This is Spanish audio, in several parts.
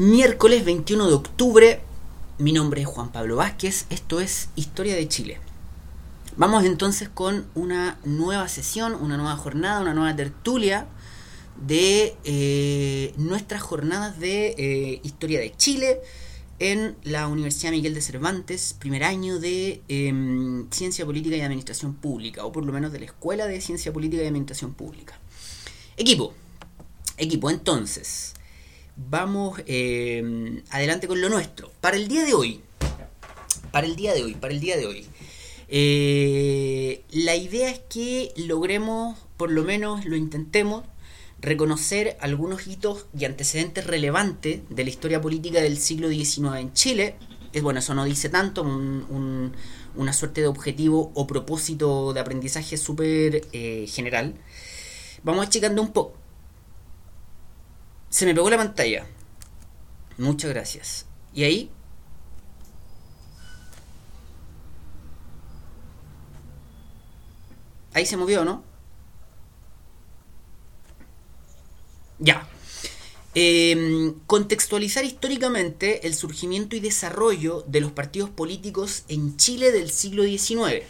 Miércoles 21 de octubre, mi nombre es Juan Pablo Vázquez, esto es Historia de Chile. Vamos entonces con una nueva sesión, una nueva jornada, una nueva tertulia de eh, nuestras jornadas de eh, Historia de Chile en la Universidad Miguel de Cervantes, primer año de em, Ciencia Política y Administración Pública, o por lo menos de la Escuela de Ciencia Política y Administración Pública. Equipo, equipo, entonces, vamos em, adelante con lo nuestro. Para el día de hoy, para el día de hoy, para el día de hoy, eh, la idea es que logremos, por lo menos lo intentemos, reconocer algunos hitos y antecedentes relevantes de la historia política del siglo XIX en Chile. Es bueno, eso no dice tanto, una suerte de objetivo o propósito de aprendizaje súper eh, general. Vamos checando un poco. Se me pegó la pantalla. Muchas gracias. ¿Y ahí? Ahí se movió, ¿no? Ya. Em, contextualizar históricamente el surgimiento y desarrollo de los partidos políticos en Chile del siglo XIX.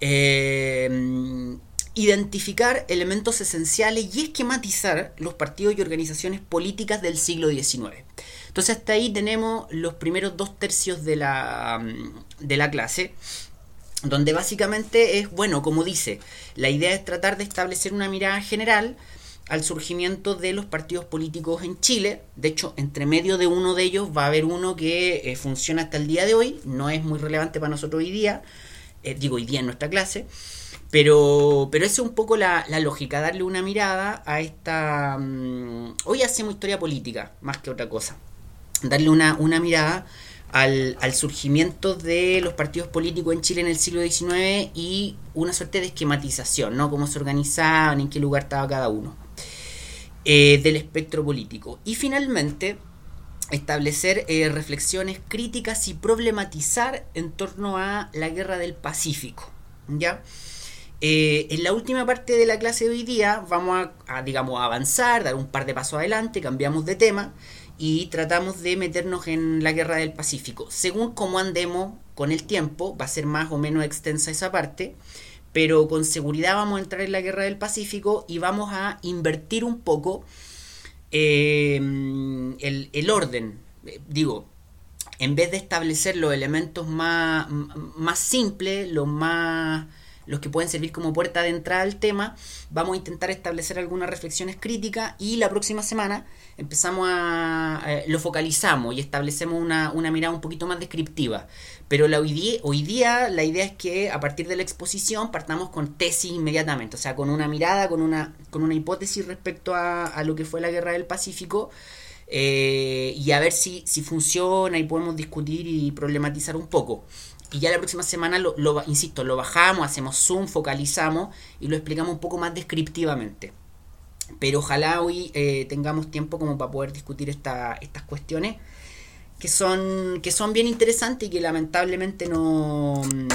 Em, identificar elementos esenciales y esquematizar los partidos y organizaciones políticas del siglo XIX. Entonces hasta ahí tenemos los primeros dos tercios de la, de la clase donde básicamente es, bueno, como dice, la idea es tratar de establecer una mirada general al surgimiento de los partidos políticos en Chile. De hecho, entre medio de uno de ellos va a haber uno que eh, funciona hasta el día de hoy, no es muy relevante para nosotros hoy día, eh, digo hoy día en nuestra clase, pero, pero esa es un poco la, lógica, darle una mirada a esta... Mm, hoy hacemos historia política, más que otra cosa. Darle una, una mirada al, al, surgimiento de los partidos políticos en Chile en el siglo XIX y una suerte de esquematización, ¿no? Cómo se organizaban, en qué lugar estaba cada uno eh, del espectro político. Y finalmente, establecer eh, reflexiones críticas y problematizar en torno a la guerra del Pacífico, ¿ya? Eh, en la última parte de la clase de hoy día vamos a, digamos, avanzar, dar un par de pasos adelante, cambiamos de tema y tratamos de meternos en la guerra del Pacífico. Según cómo andemos con el tiempo, va a ser más o menos extensa esa parte, pero con seguridad vamos a entrar en la guerra del Pacífico y vamos a invertir un poco eh, el, orden. Digo, en vez de establecer los elementos más, más simples, los más los que pueden servir como puerta de entrada al tema, vamos a intentar establecer algunas reflexiones críticas y la próxima semana empezamos a... Eh, lo focalizamos y establecemos una, mirada un poquito más descriptiva. Pero la hoy, día, hoy día la idea es que a partir de la exposición partamos con tesis inmediatamente, o sea, con una mirada, con una, con una hipótesis respecto a, a lo que fue la guerra del Pacífico. Eh, y a ver si, si funciona y podemos discutir y problematizar un poco y ya la próxima semana lo, insisto, lo bajamos, hacemos zoom, focalizamos y lo explicamos un poco más descriptivamente. Pero ojalá hoy eh, tengamos tiempo como para poder discutir estas cuestiones que son, que son bien interesantes y que lamentablemente no mm,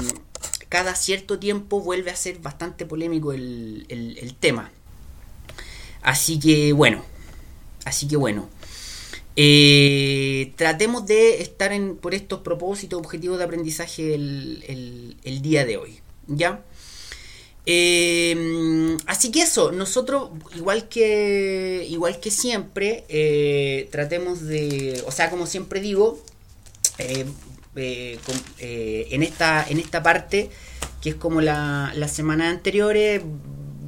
cada cierto tiempo vuelve a ser bastante polémico el, el tema. Así que bueno, así que bueno. Eh, tratemos de estar en, por estos propósitos, objetivos de aprendizaje el, el, día de hoy. ¿Ya? Eh, así que eso, nosotros, igual que, igual que siempre, eh, tratemos de, o sea, como siempre digo, en, esta, en esta parte, que es como la, las semanas anteriores,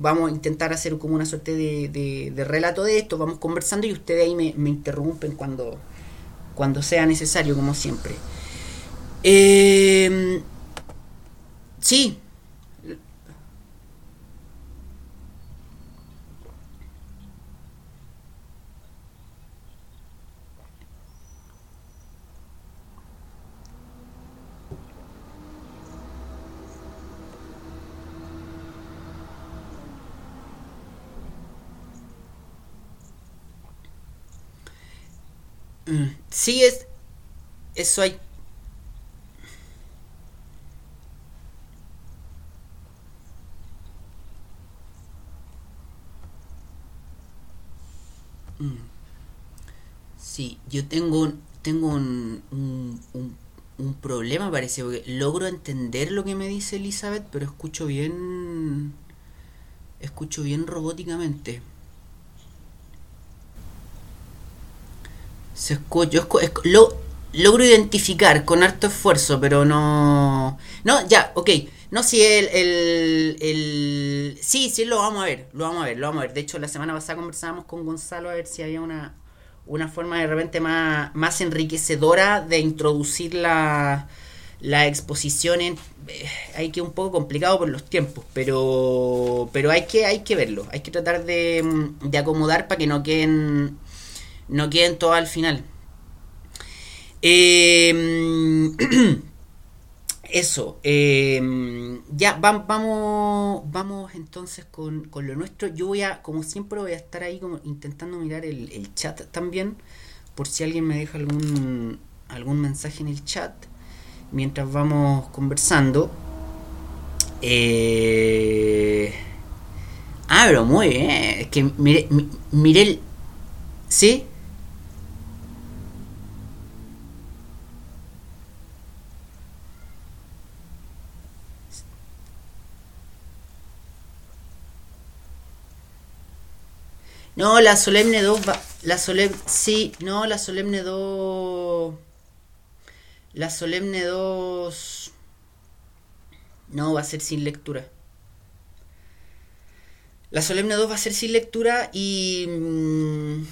vamos a intentar hacer como una suerte de, relato de esto, vamos conversando y ustedes ahí me, interrumpen cuando, cuando sea necesario, como siempre. Eh, sí, sí, es. Eso hay. Mm. Sí, yo tengo, tengo un, un, un, un problema, parece, porque logro entender lo que me dice Elizabeth, pero escucho bien. Escucho bien robóticamente. Se escucha, escu- escu- lo, logro identificar con harto esfuerzo, pero no. No, ya, ok. No, si el, el, el- Sí, sí, lo vamos a ver, lo vamos a ver, lo vamos a ver. De hecho, la semana pasada conversábamos con Gonzalo a ver si había una, una forma de repente más, más enriquecedora de introducir la, la exposición en... eh, hay que un poco complicado por los tiempos, pero pero hay que hay que verlo, hay que tratar de, de acomodar para que no queden no queden todas al final. Eh, eso, eh, ya va- vamos vamos entonces con, con lo nuestro. Yo voy a, como siempre, voy a estar ahí como intentando mirar el, chat también, por si alguien me deja algún algún mensaje en el chat mientras vamos conversando. Eh, ah, pero muy bien. Es que mire, mi- miré el... ¿Sí? No, la Solemne 2 va... La Solemne... Sí, no, la Solemne 2... La Solemne 2... No, va a ser sin lectura. La Solemne 2 va a ser sin lectura y... mm,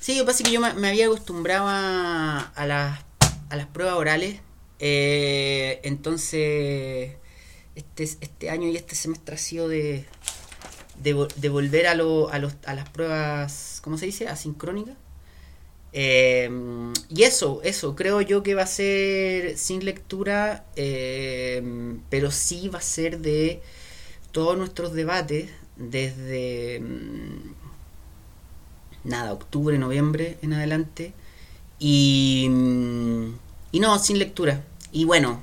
Sí, lo que pasa es que yo me, había acostumbrado a, a las, a las pruebas orales. eh, entonces, este, este año y este semestre ha sido de, de, vo- de volver a, lo, a, los, a las pruebas, ¿cómo se dice? Asincrónicas. Eh, y eso, eso, creo yo que va a ser sin lectura, eh, pero sí va a ser de todos nuestros debates desde mm, nada, octubre, noviembre en adelante. Y, y no, sin lectura. Y bueno,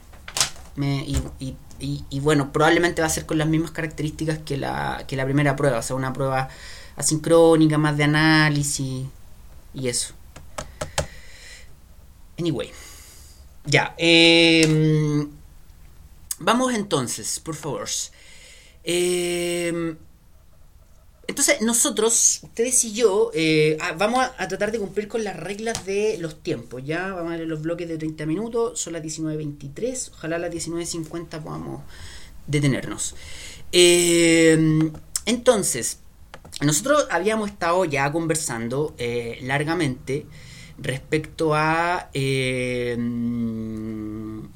me, y, y- y- bueno, probablemente va a ser con las mismas características que la, que la primera prueba, o sea, una prueba asincrónica, más de análisis y eso. Anyway, ya. eh, vamos entonces, por favor. Eh, entonces, nosotros, ustedes y yo, eh, ah, vamos a, tratar de cumplir con las reglas de los tiempos. Ya vamos a ver los bloques de 30 minutos, son las 19.23. Ojalá a las 19.50 podamos detenernos. Eh, entonces, nosotros habíamos estado ya conversando eh, largamente respecto a... eh,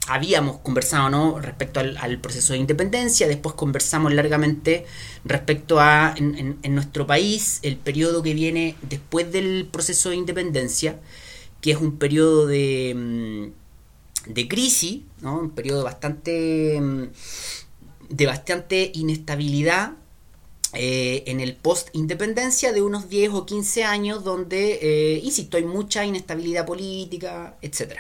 habíamos conversado, ¿no? Respecto al, proceso de independencia, después conversamos largamente respecto a, en nuestro país, el periodo que viene después del proceso de independencia, que es un periodo de, mm, de crisis, ¿no? Un periodo bastante... mm, de bastante inestabilidad eh, en el post-independencia de unos 10 o 15 años donde, eh, insisto, hay mucha inestabilidad política, etc.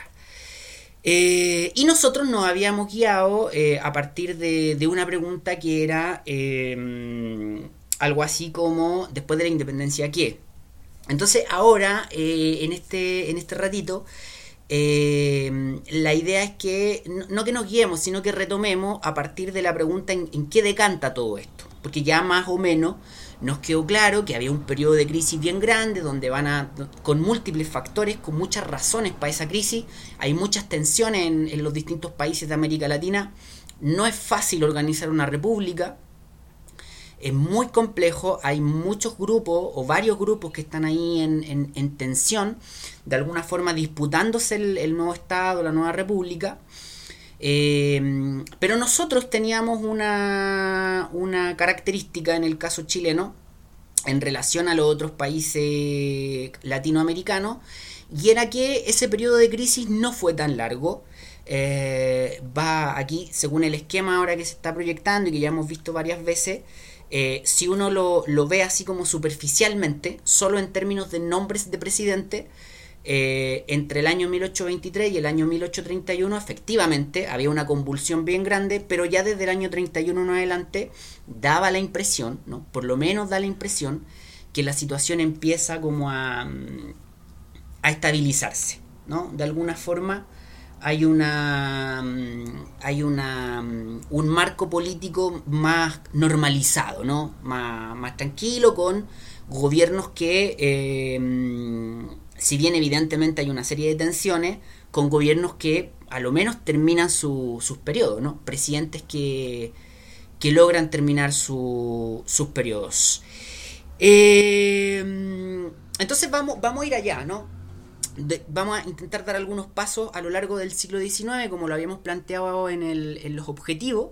Eh, y nosotros nos habíamos guiado eh, a partir de, una pregunta que era eh, algo así como, después de la independencia, ¿qué? Entonces ahora, en, este, en este ratito, eh, la idea es que no, que nos guiemos, sino que retomemos a partir de la pregunta en qué decanta todo esto. Porque ya más o menos nos quedó claro que había un periodo de crisis bien grande, donde van a, con múltiples factores, con muchas razones para esa crisis, hay muchas tensiones en, los distintos países de América Latina, no es fácil organizar una república, es muy complejo, hay muchos grupos o varios grupos que están ahí en, en- en tensión, de alguna forma disputándose el nuevo Estado, la nueva República. Eh, pero nosotros teníamos una, una característica en el caso chileno en relación a los otros países latinoamericanos y era que ese periodo de crisis no fue tan largo. Eh, va aquí, según el esquema ahora que se está proyectando y que ya hemos visto varias veces, eh, si uno lo, lo ve así como superficialmente, solo en términos de nombres de presidente, eh, entre el año 1823 y el año 1831 efectivamente había una convulsión bien grande, pero ya desde el año 31 en adelante daba la impresión, ¿no? por lo menos da la impresión, que la situación empieza como a, a estabilizarse, ¿no? De alguna forma hay una hay una un marco político más normalizado, ¿no? Más, más tranquilo con gobiernos que eh, si bien evidentemente hay una serie de tensiones, con gobiernos que a lo menos terminan su, sus periodos, ¿no? Presidentes que, que logran terminar su, sus periodos. Eh, entonces vamos, vamos a ir allá, ¿no? vamos a intentar dar algunos pasos a lo largo del siglo XIX, como lo habíamos planteado en, el, los objetivos.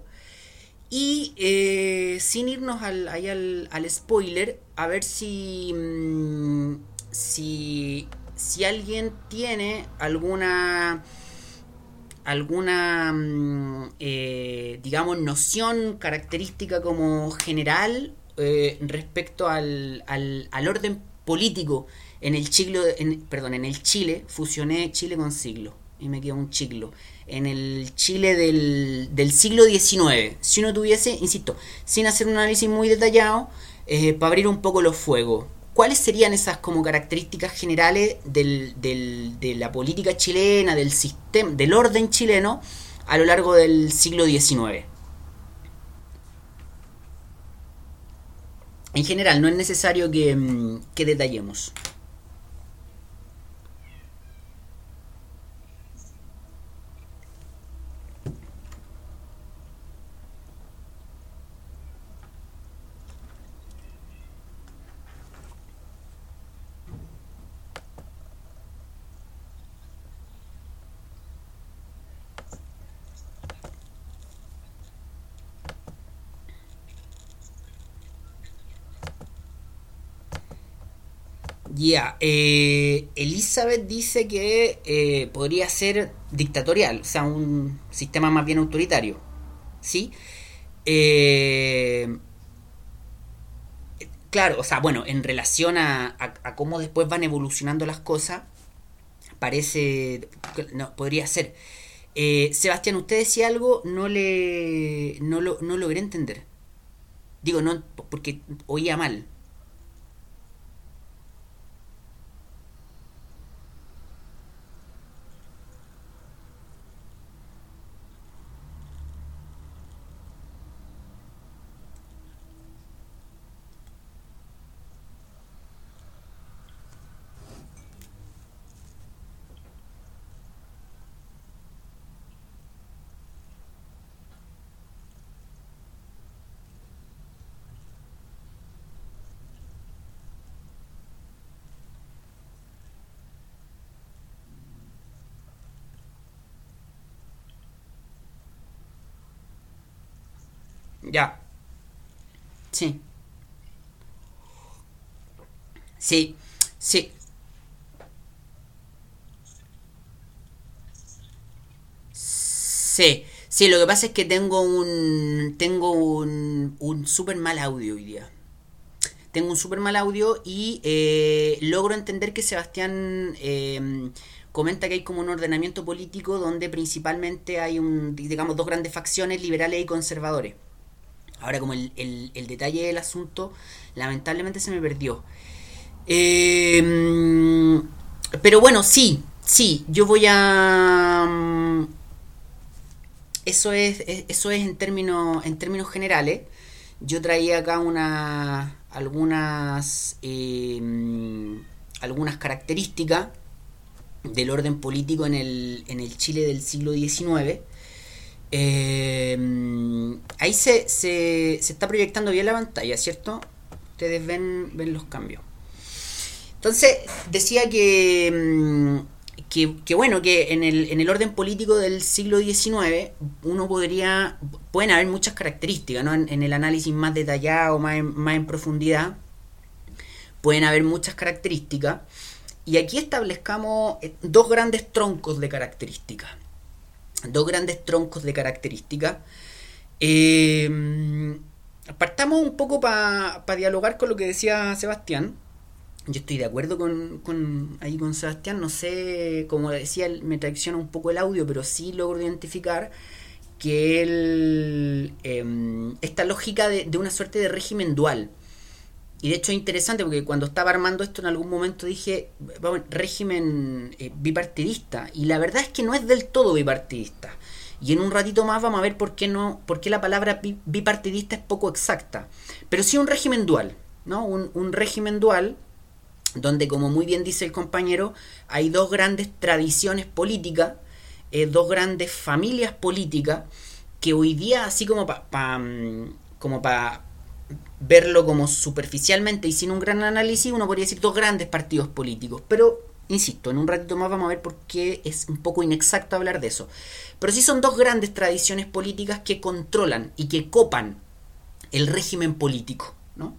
Y eh, sin irnos al, ahí al, al, spoiler, a ver si, mm, si, si alguien tiene alguna alguna, mm, eh, digamos, noción característica como general eh, respecto al, al, al, orden político en el Chile, en, perdón, en el Chile, fusioné Chile con siglo y me quedó un chiglo. En el Chile del, del siglo XIX, si uno tuviese, insisto, sin hacer un análisis muy detallado, eh, para abrir un poco los fuegos, ¿cuáles serían esas como características generales de la política chilena, del sistema, del orden chileno a lo largo del siglo XIX? En general, no es necesario que, mm, que detallemos. Eh, Elizabeth dice que eh, podría ser dictatorial, o sea, un sistema más bien autoritario. ¿Sí? Eh, claro, o sea, bueno, en relación a, a, cómo después van evolucionando las cosas, parece. No, podría ser. Sebastián, usted decía algo, no le. No, lo, no logré entender. Digo, no, porque oía mal. Ya. Sí. Sí, sí. Sí, sí, lo que pasa es que tengo un. Tengo un. Un súper mal audio hoy día. Tengo un súper mal audio y eh, logro entender que Sebastián eh, comenta que hay como un ordenamiento político donde principalmente hay un, digamos, dos grandes facciones, liberales y conservadores. Ahora como el, el, detalle del asunto lamentablemente se me perdió. Eh, pero bueno, sí, sí, yo voy a... Mm, eso es, eso es en términos, en términos generales. Yo traía acá una, algunas, eh, algunas características del orden político en el, en el Chile del siglo XIX. Eh, ahí se, se, está proyectando bien la pantalla, ¿cierto? Ustedes ven, ven los cambios. Entonces, decía que, mm, que, bueno, que en el, en el, orden político del siglo XIX uno podría, pueden haber muchas características, ¿no? En, el análisis más detallado, más más en profundidad, pueden haber muchas características. Y aquí establezcamos eh, dos grandes troncos de características dos grandes troncos de características. Eh, partamos un poco para dialogar con lo que decía Sebastián. Yo estoy de acuerdo con, con, ahí con Sebastián, no sé, como decía, me traiciona un poco el audio, pero sí logro identificar que él, em, esta lógica de, de, una suerte de régimen dual, y de hecho es interesante porque cuando estaba armando esto en algún momento dije, vamos, régimen eh, bipartidista. Y la verdad es que no es del todo bipartidista. Y en un ratito más vamos a ver por qué, no, por qué la palabra bipartidista es poco exacta. Pero sí un régimen dual, ¿no? Un, un régimen dual donde, como muy bien dice el compañero, hay dos grandes tradiciones políticas, eh, dos grandes familias políticas, que hoy día, así como para mm, como para verlo como superficialmente y sin un gran análisis, uno podría decir dos grandes partidos políticos. Pero, insisto, en un ratito más vamos a ver por qué es un poco inexacto hablar de eso. Pero sí son dos grandes tradiciones políticas que controlan y que copan el régimen político. ¿no?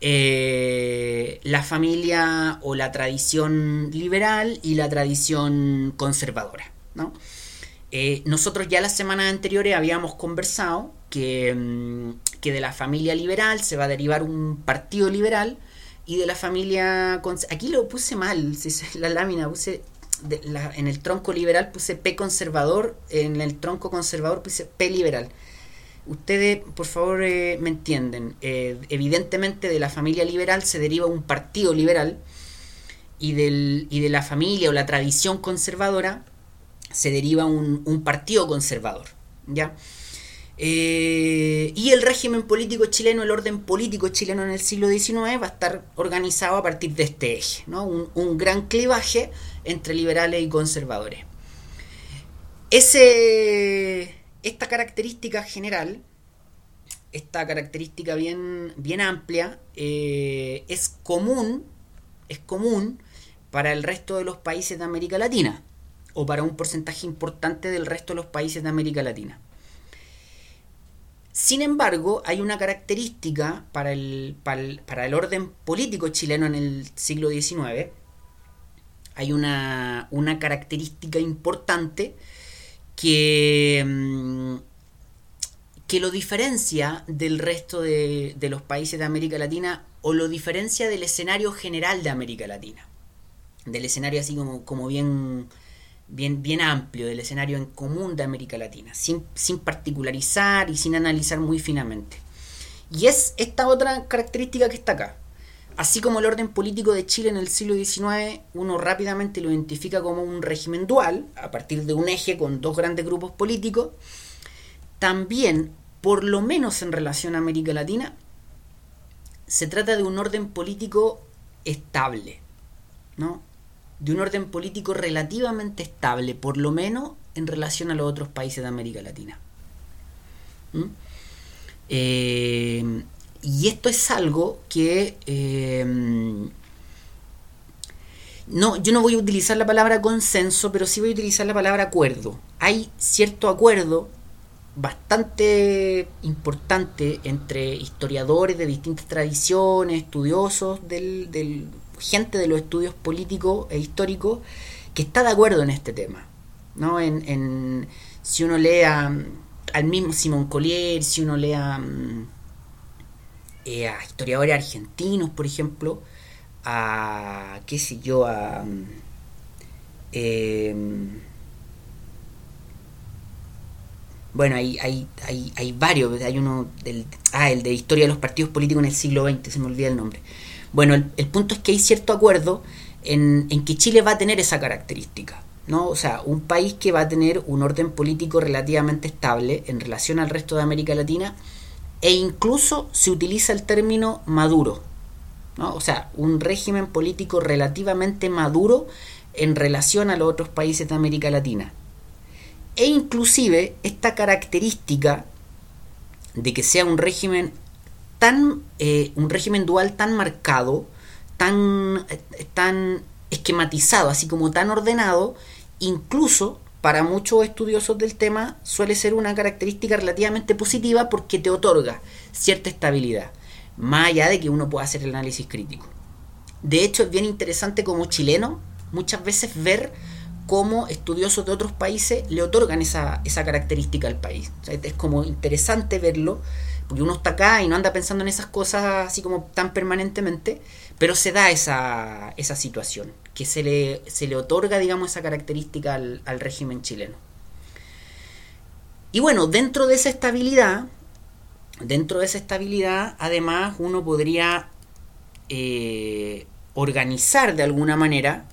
Eh, la familia o la tradición liberal y la tradición conservadora. ¿no? Eh, nosotros ya las semanas anteriores habíamos conversado que, mm, que, de la familia liberal se va a derivar un partido liberal y de la familia... Aquí lo puse mal, la lámina puse... en el tronco liberal puse P conservador, en el tronco conservador puse P liberal. Ustedes, por favor, eh, me entienden. Eh, evidentemente de la familia liberal se deriva un partido liberal y, del, y de la familia o la tradición conservadora se deriva un, partido conservador. ¿ya? Eh, y el régimen político chileno, el orden político chileno en el siglo XIX va a estar organizado a partir de este eje, ¿no? un, gran clivaje entre liberales y conservadores. Ese, esta característica general, esta característica bien, bien amplia, eh, es común, es común para el resto de los países de América Latina o para un porcentaje importante del resto de los países de América Latina. Sin embargo, hay una característica para el, para el, orden político chileno en el siglo XIX, hay una, una característica importante que, mm, que lo diferencia del resto de, de, los países de América Latina o lo diferencia del escenario general de América Latina. Del escenario así como, como bien bien, bien amplio del escenario en común de América Latina, sin, sin particularizar y sin analizar muy finamente. Y es esta otra característica que está acá. Así como el orden político de Chile en el siglo XIX, uno rápidamente lo identifica como un régimen dual, a partir de un eje con dos grandes grupos políticos, también, por lo menos en relación a América Latina, se trata de un orden político estable, ¿no? De un orden político relativamente estable, por lo menos en relación a los otros países de América Latina. ¿Mm? Eh, y esto es algo que... Eh, no, yo no voy a utilizar la palabra consenso, pero sí voy a utilizar la palabra acuerdo. Hay cierto acuerdo bastante importante entre historiadores de distintas tradiciones, estudiosos del, del gente de los estudios políticos e históricos que está de acuerdo en este tema. ¿no? En, si uno lee al mismo Simón Collier, si uno lee eh, a, historiadores argentinos, por ejemplo, a, qué sé yo, a... Em, bueno, hay, hay, hay, hay, varios, hay uno del... Ah, el de historia de los partidos políticos en el siglo XX, se me olvida el nombre. Bueno, el, punto es que hay cierto acuerdo en, que Chile va a tener esa característica. ¿no? O sea, un país que va a tener un orden político relativamente estable en relación al resto de América Latina e incluso se utiliza el término maduro. ¿no? O sea, un régimen político relativamente maduro en relación a los otros países de América Latina. E inclusive esta característica de que sea un régimen tan, eh, un régimen dual tan marcado, tan, eh, tan esquematizado, así como tan ordenado, incluso para muchos estudiosos del tema suele ser una característica relativamente positiva porque te otorga cierta estabilidad, más allá de que uno pueda hacer el análisis crítico. De hecho, es bien interesante como chileno muchas veces ver cómo estudiosos de otros países le otorgan esa, esa característica al país. es como interesante verlo porque uno está acá y no anda pensando en esas cosas así como tan permanentemente, pero se da esa, esa situación, que se le, se le otorga, digamos, esa característica al, al régimen chileno. Y bueno, dentro de esa estabilidad, dentro de esa estabilidad, además uno podría eh, organizar de alguna manera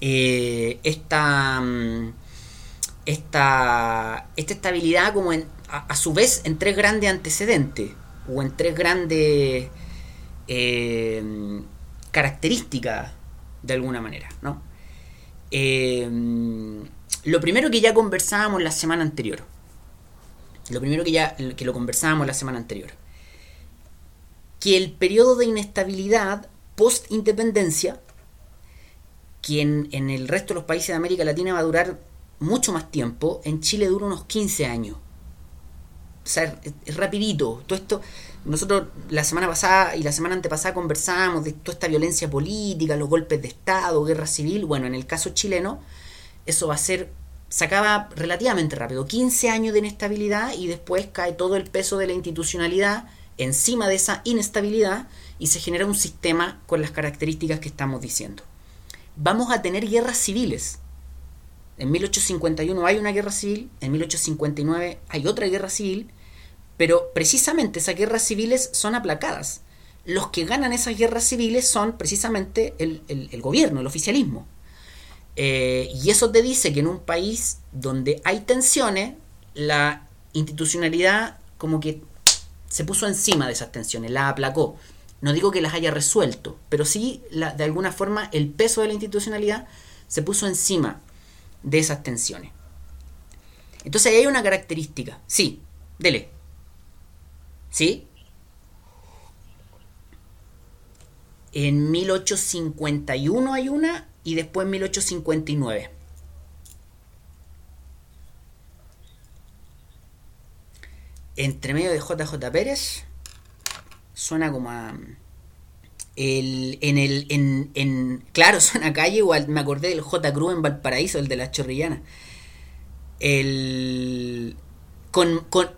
eh, esta, mm, esta, esta estabilidad como en, a, su vez en tres grandes antecedentes o en tres grandes eh, características de alguna manera, ¿no? lo primero que ya conversábamos la semana anterior, lo primero que ya que lo conversábamos la semana anterior, que el periodo de inestabilidad post-independencia, que en, el resto de los países de América Latina va a durar mucho más tiempo, en Chile dura unos 15 años. O sea, es, rapidito. Todo esto, nosotros la semana pasada y la semana antepasada conversábamos de toda esta violencia política, los golpes de Estado, guerra civil. Bueno, en el caso chileno, eso va a ser, se acaba relativamente rápido. 15 años de inestabilidad y después cae todo el peso de la institucionalidad encima de esa inestabilidad y se genera un sistema con las características que estamos diciendo. Vamos a tener guerras civiles. En 1851 hay una guerra civil, en 1859 hay otra guerra civil, pero precisamente esas guerras civiles son aplacadas. Los que ganan esas guerras civiles son precisamente el, gobierno, el oficialismo. Eh, y eso te dice que en un país donde hay tensiones, la institucionalidad como que se puso encima de esas tensiones, las aplacó. No digo que las haya resuelto, pero sí, de alguna forma, el peso de la institucionalidad se puso encima de esas tensiones. Entonces ahí hay una característica. Sí, dele. ¿Sí? En 1851 hay una y después en 1859. entre medio de JJ Pérez suena como a el, en el en, en claro suena calle igual me acordé del J Cruz en Valparaíso el de la Chorrillana el con, con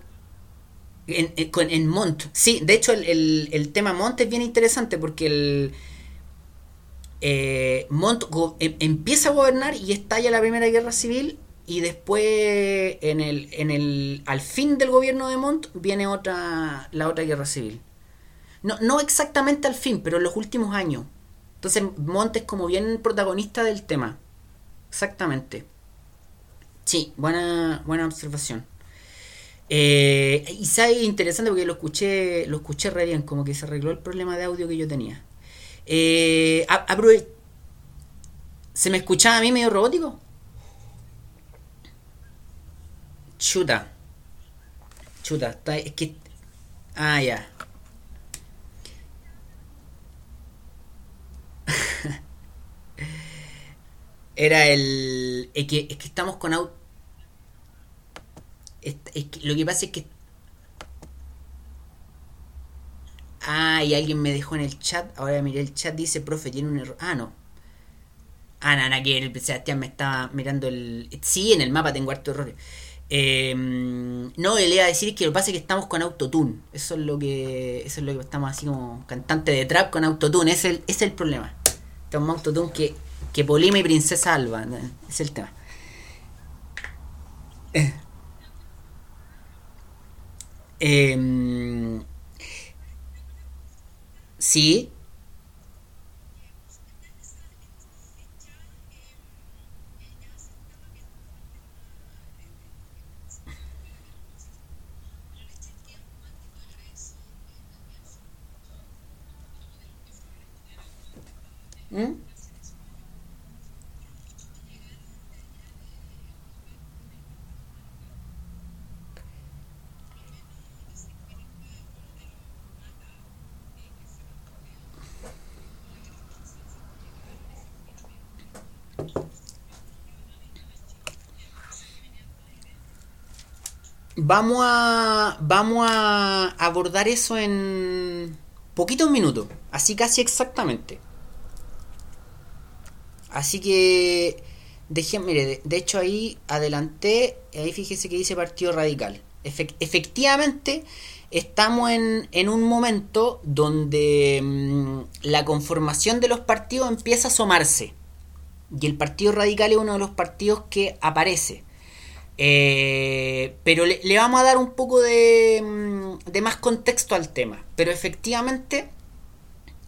en, con, en Mont sí de hecho el, el, tema Mont es bien interesante porque el eh, Mont em, empieza a gobernar y estalla la primera guerra civil y después en el, en el al fin del gobierno de Montt viene otra la otra guerra civil. No, no exactamente al fin, pero en los últimos años. Entonces Montt es como bien protagonista del tema. Exactamente. Sí, buena, buena observación. Eh, y sabe interesante porque lo escuché, lo escuché re bien, como que se arregló el problema de audio que yo tenía. Eh, ¿Se me escuchaba a mí medio robótico? Chuta. Chuta, está, es que... Ah, ya. Era el... Es que, es que estamos con auto... Lo que pasa es que... Ah, y alguien me dejó en el chat. Ahora miré el chat. Dice, profe, tiene un error. Ah, no. Ah, nada, que el Sebastián me estaba mirando el... Sí, en el mapa tengo harto errores. Eh, no, le iba a decir que lo que pasa es que estamos con autotune. Eso es lo que eso es lo que estamos así como cantante de trap con autotune. Es el, es el problema. Tenemos autotune que, que Polima y Princesa Alba. Es el tema. Eh. Sí. ¿Mm? Vamos a, vamos a abordar eso en poquitos minutos, así casi exactamente. Así que, mire, de, hecho ahí adelanté, ahí fíjese que dice Partido Radical. efectivamente, estamos en, un momento donde mm, la conformación de los partidos empieza a asomarse. Y el Partido Radical es uno de los partidos que aparece. Eh, pero le, vamos a dar un poco de, mm, más contexto al tema. Pero efectivamente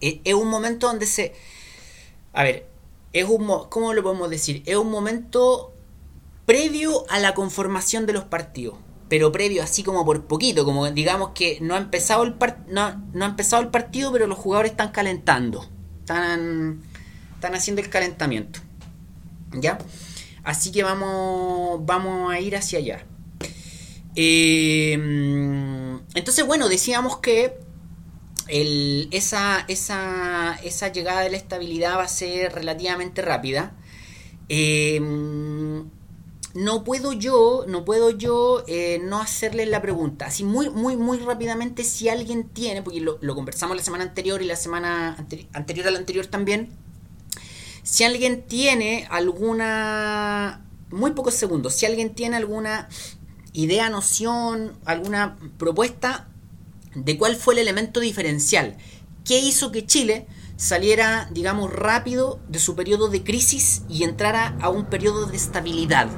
eh, es un momento donde se... A ver, es un... ¿Cómo lo podemos decir? Es un momento previo a la conformación de los partidos. Pero previo así como por poquito, como digamos que no ha empezado el, no, no ha empezado el partido, pero los jugadores están calentando. Están, están haciendo el calentamiento. ¿Ya? Así que vamos, vamos a ir hacia allá. Eh, entonces, bueno, decíamos que esa, esa, esa, llegada de la estabilidad va a ser relativamente rápida. Eh, no puedo yo, no puedo yo eh, no hacerles la pregunta. Así muy, muy, muy rápidamente, si alguien tiene, porque lo, conversamos la semana anterior y la semana anterior a la anterior también. Si alguien tiene alguna, muy pocos segundos, si alguien tiene alguna idea, noción, alguna propuesta de cuál fue el elemento diferencial. ¿Qué hizo que Chile saliera, digamos, rápido de su periodo de crisis y entrara a un periodo de estabilidad?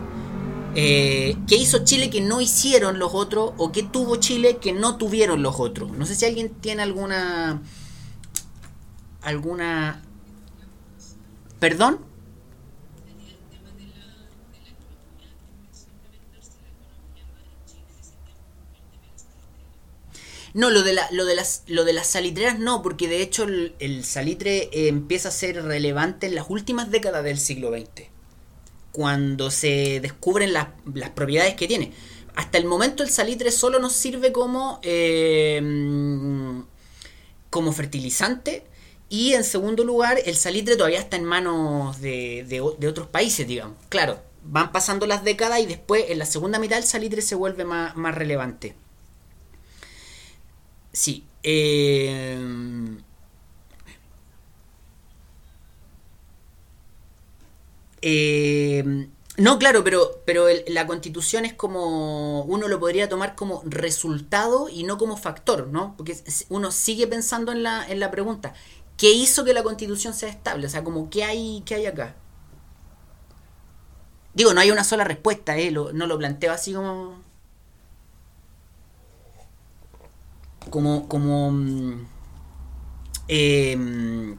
Eh, ¿Qué hizo Chile que no hicieron los otros o qué tuvo Chile que no tuvieron los otros? No sé si alguien tiene alguna... alguna... ¿Perdón? No, lo de, la, lo, de las, lo de las salitreras no, porque de hecho el, salitre eh, empieza a ser relevante en las últimas décadas del siglo XX, cuando se descubren las, propiedades que tiene. Hasta el momento el salitre solo nos sirve como, eh, como fertilizante y en segundo lugar el salitre todavía está en manos de, de, otros países, digamos. Claro, van pasando las décadas y después en la segunda mitad el salitre se vuelve más, más relevante. Sí. Eh, eh, no, claro, pero, pero la constitución es como, uno lo podría tomar como resultado y no como factor, ¿no? Porque uno sigue pensando en la, en la pregunta, ¿qué hizo que la constitución sea estable? O sea, como, ¿qué hay, qué hay acá? Digo, no hay una sola respuesta, ¿eh? no lo planteo así como... como, como mm, em,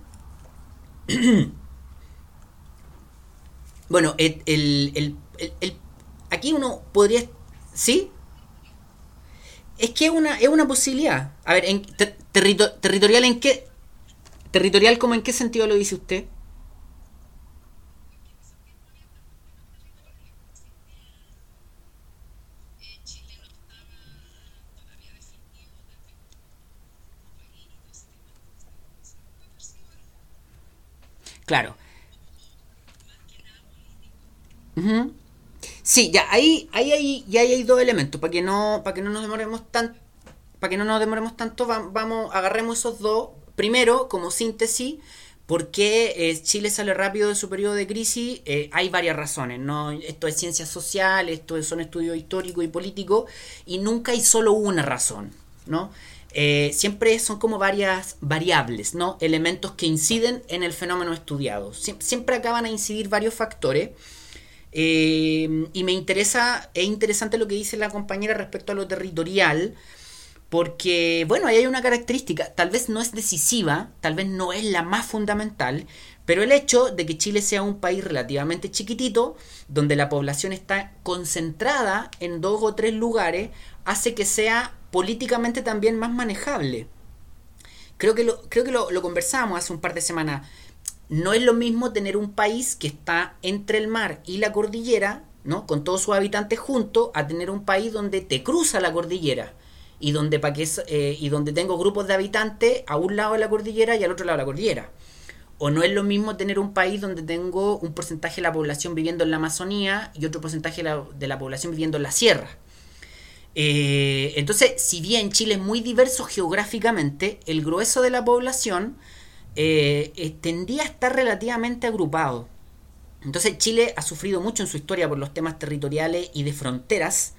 bueno, el, el, el, aquí uno podría, ¿sí? Es que es una, es una posibilidad. A ver, territorial en qué, territorial como en qué sentido lo dice usted? Claro. Sí, ya ahí, ahí, ahí, ya hay dos elementos. Para que no, para que no nos demoremos tan, para que no nos demoremos tanto, vamos, agarremos esos dos. Primero, como síntesis, ¿por qué eh, Chile sale rápido de su periodo de crisis? Eh, hay varias razones, ¿no? Esto es ciencia social, esto son estudios históricos y políticos, y nunca hay solo una razón, ¿no? Eh, siempre son como varias variables, ¿no? Elementos que inciden en el fenómeno estudiado. siempre acaban a incidir varios factores. Y me interesa, es interesante lo que dice la compañera respecto a lo territorial, porque, bueno, ahí hay una característica, tal vez no es decisiva, tal vez no es la más fundamental, pero el hecho de que Chile sea un país relativamente chiquitito, donde la población está concentrada en dos o tres lugares, hace que sea políticamente también más manejable. Creo que lo, creo que lo, conversamos hace un par de semanas. No es lo mismo tener un país que está entre el mar y la cordillera, ¿no? Con todos sus habitantes juntos, a tener un país donde te cruza la cordillera y donde, pa que, eh, y donde tengo grupos de habitantes a un lado de la cordillera y al otro lado de la cordillera. O no es lo mismo tener un país donde tengo un porcentaje de la población viviendo en la Amazonía y otro porcentaje de la población viviendo en la sierra. Eh, entonces, si bien Chile es muy diverso geográficamente, el grueso de la población eh, tendía a estar relativamente agrupado. Entonces, Chile ha sufrido mucho en su historia por los temas territoriales y de fronteras,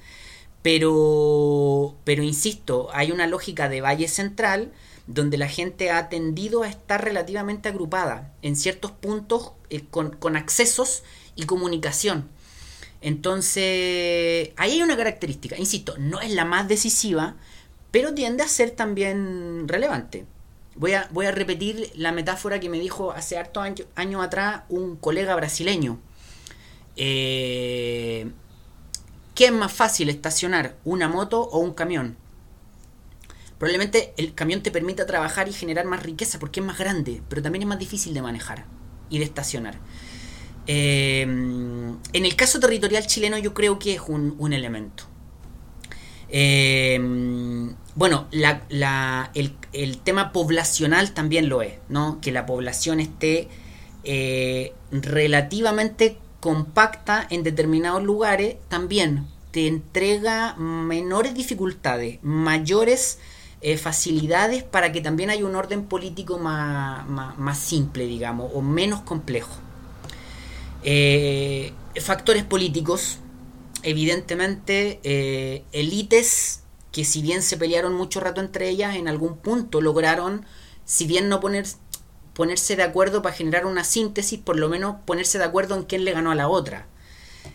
pero, pero insisto, hay una lógica de Valle Central donde la gente ha tendido a estar relativamente agrupada en ciertos puntos con accesos y comunicación. Entonces, ahí hay una característica, insisto, no es la más decisiva, pero tiende a ser también relevante. Voy a, voy a repetir la metáfora que me dijo hace hartos años atrás un colega brasileño. Eh, ¿Qué es más fácil estacionar, una moto o un camión? Probablemente el camión te permita trabajar y generar más riqueza porque es más grande, pero también es más difícil de manejar y de estacionar. Eh, en el caso territorial chileno yo creo que es un, elemento. Eh, bueno, el, tema poblacional también lo es, ¿no? Que la población esté eh, relativamente compacta en determinados lugares también te entrega menores dificultades, mayores eh, facilidades para que también haya un orden político más, más, simple, digamos, o menos complejo. Eh, factores políticos, evidentemente, eh, élites que si bien se pelearon mucho rato entre ellas, en algún punto lograron, si bien no poner, ponerse de acuerdo para generar una síntesis, por lo menos ponerse de acuerdo en quién le ganó a la otra.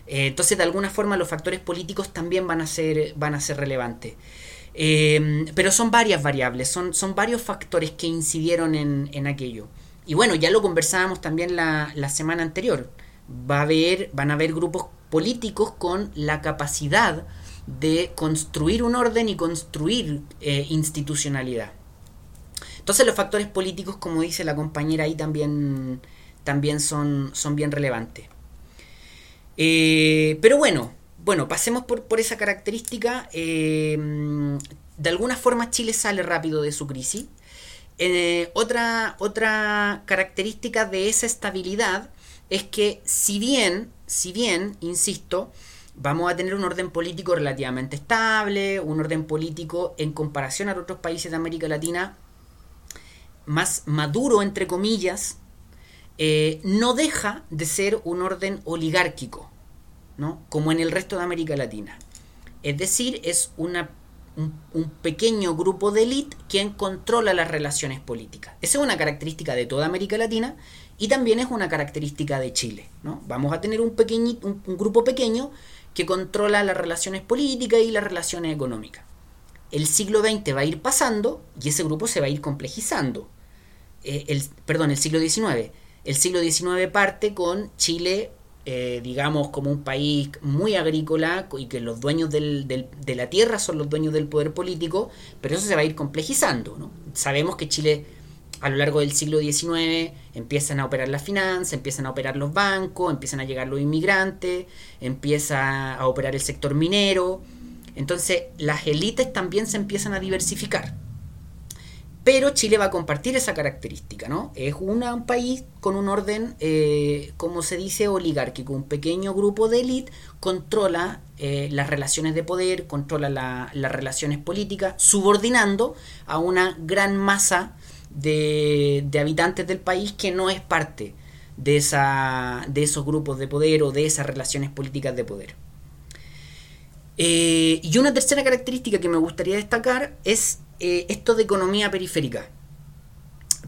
entonces, de alguna forma, los factores políticos también van a ser, van a ser relevantes. Em, pero son varias variables, son, son varios factores que incidieron en, aquello. Y bueno, ya lo conversábamos también la, semana anterior. Va a haber, van a haber grupos políticos con la capacidad de construir un orden y construir eh, institucionalidad. Entonces los factores políticos, como dice la compañera ahí, también, también son, son bien relevantes. Eh, pero bueno, bueno, pasemos por, por esa característica. Eh, de alguna forma Chile sale rápido de su crisis. Eh, otra, otra característica de esa estabilidad es que si bien, si bien, insisto, vamos a tener un orden político relativamente estable, un orden político en comparación a otros países de América Latina más maduro, entre comillas, eh, no deja de ser un orden oligárquico como en el resto de América Latina. Es decir, es una, un, pequeño grupo de élite quien controla las relaciones políticas. Esa es una característica de toda América Latina y también es una característica de Chile. ¿no? Vamos a tener un, pequeñito, un, grupo pequeño que controla las relaciones políticas y las relaciones económicas. El siglo XX va a ir pasando y ese grupo se va a ir complejizando. Eh, el, perdón, el siglo XIX. El siglo XIX parte con Chile eh, digamos, como un país muy agrícola y que los dueños del, de la tierra son los dueños del poder político, pero eso se va a ir complejizando. ¿no? Sabemos que Chile a lo largo del siglo XIX empiezan a operar las finanzas, empiezan a operar los bancos, empiezan a llegar los inmigrantes, empieza a operar el sector minero. Entonces las élites también se empiezan a diversificar. Pero Chile va a compartir esa característica, ¿no? Es un país con un orden, eh, como se dice, oligárquico. Un pequeño grupo de élite controla eh, las relaciones de poder, controla las relaciones políticas, subordinando a una gran masa de, habitantes del país que no es parte de, esa, de esos grupos de poder o de esas relaciones políticas de poder. Eh, y una tercera característica que me gustaría destacar es eh, esto de economía periférica.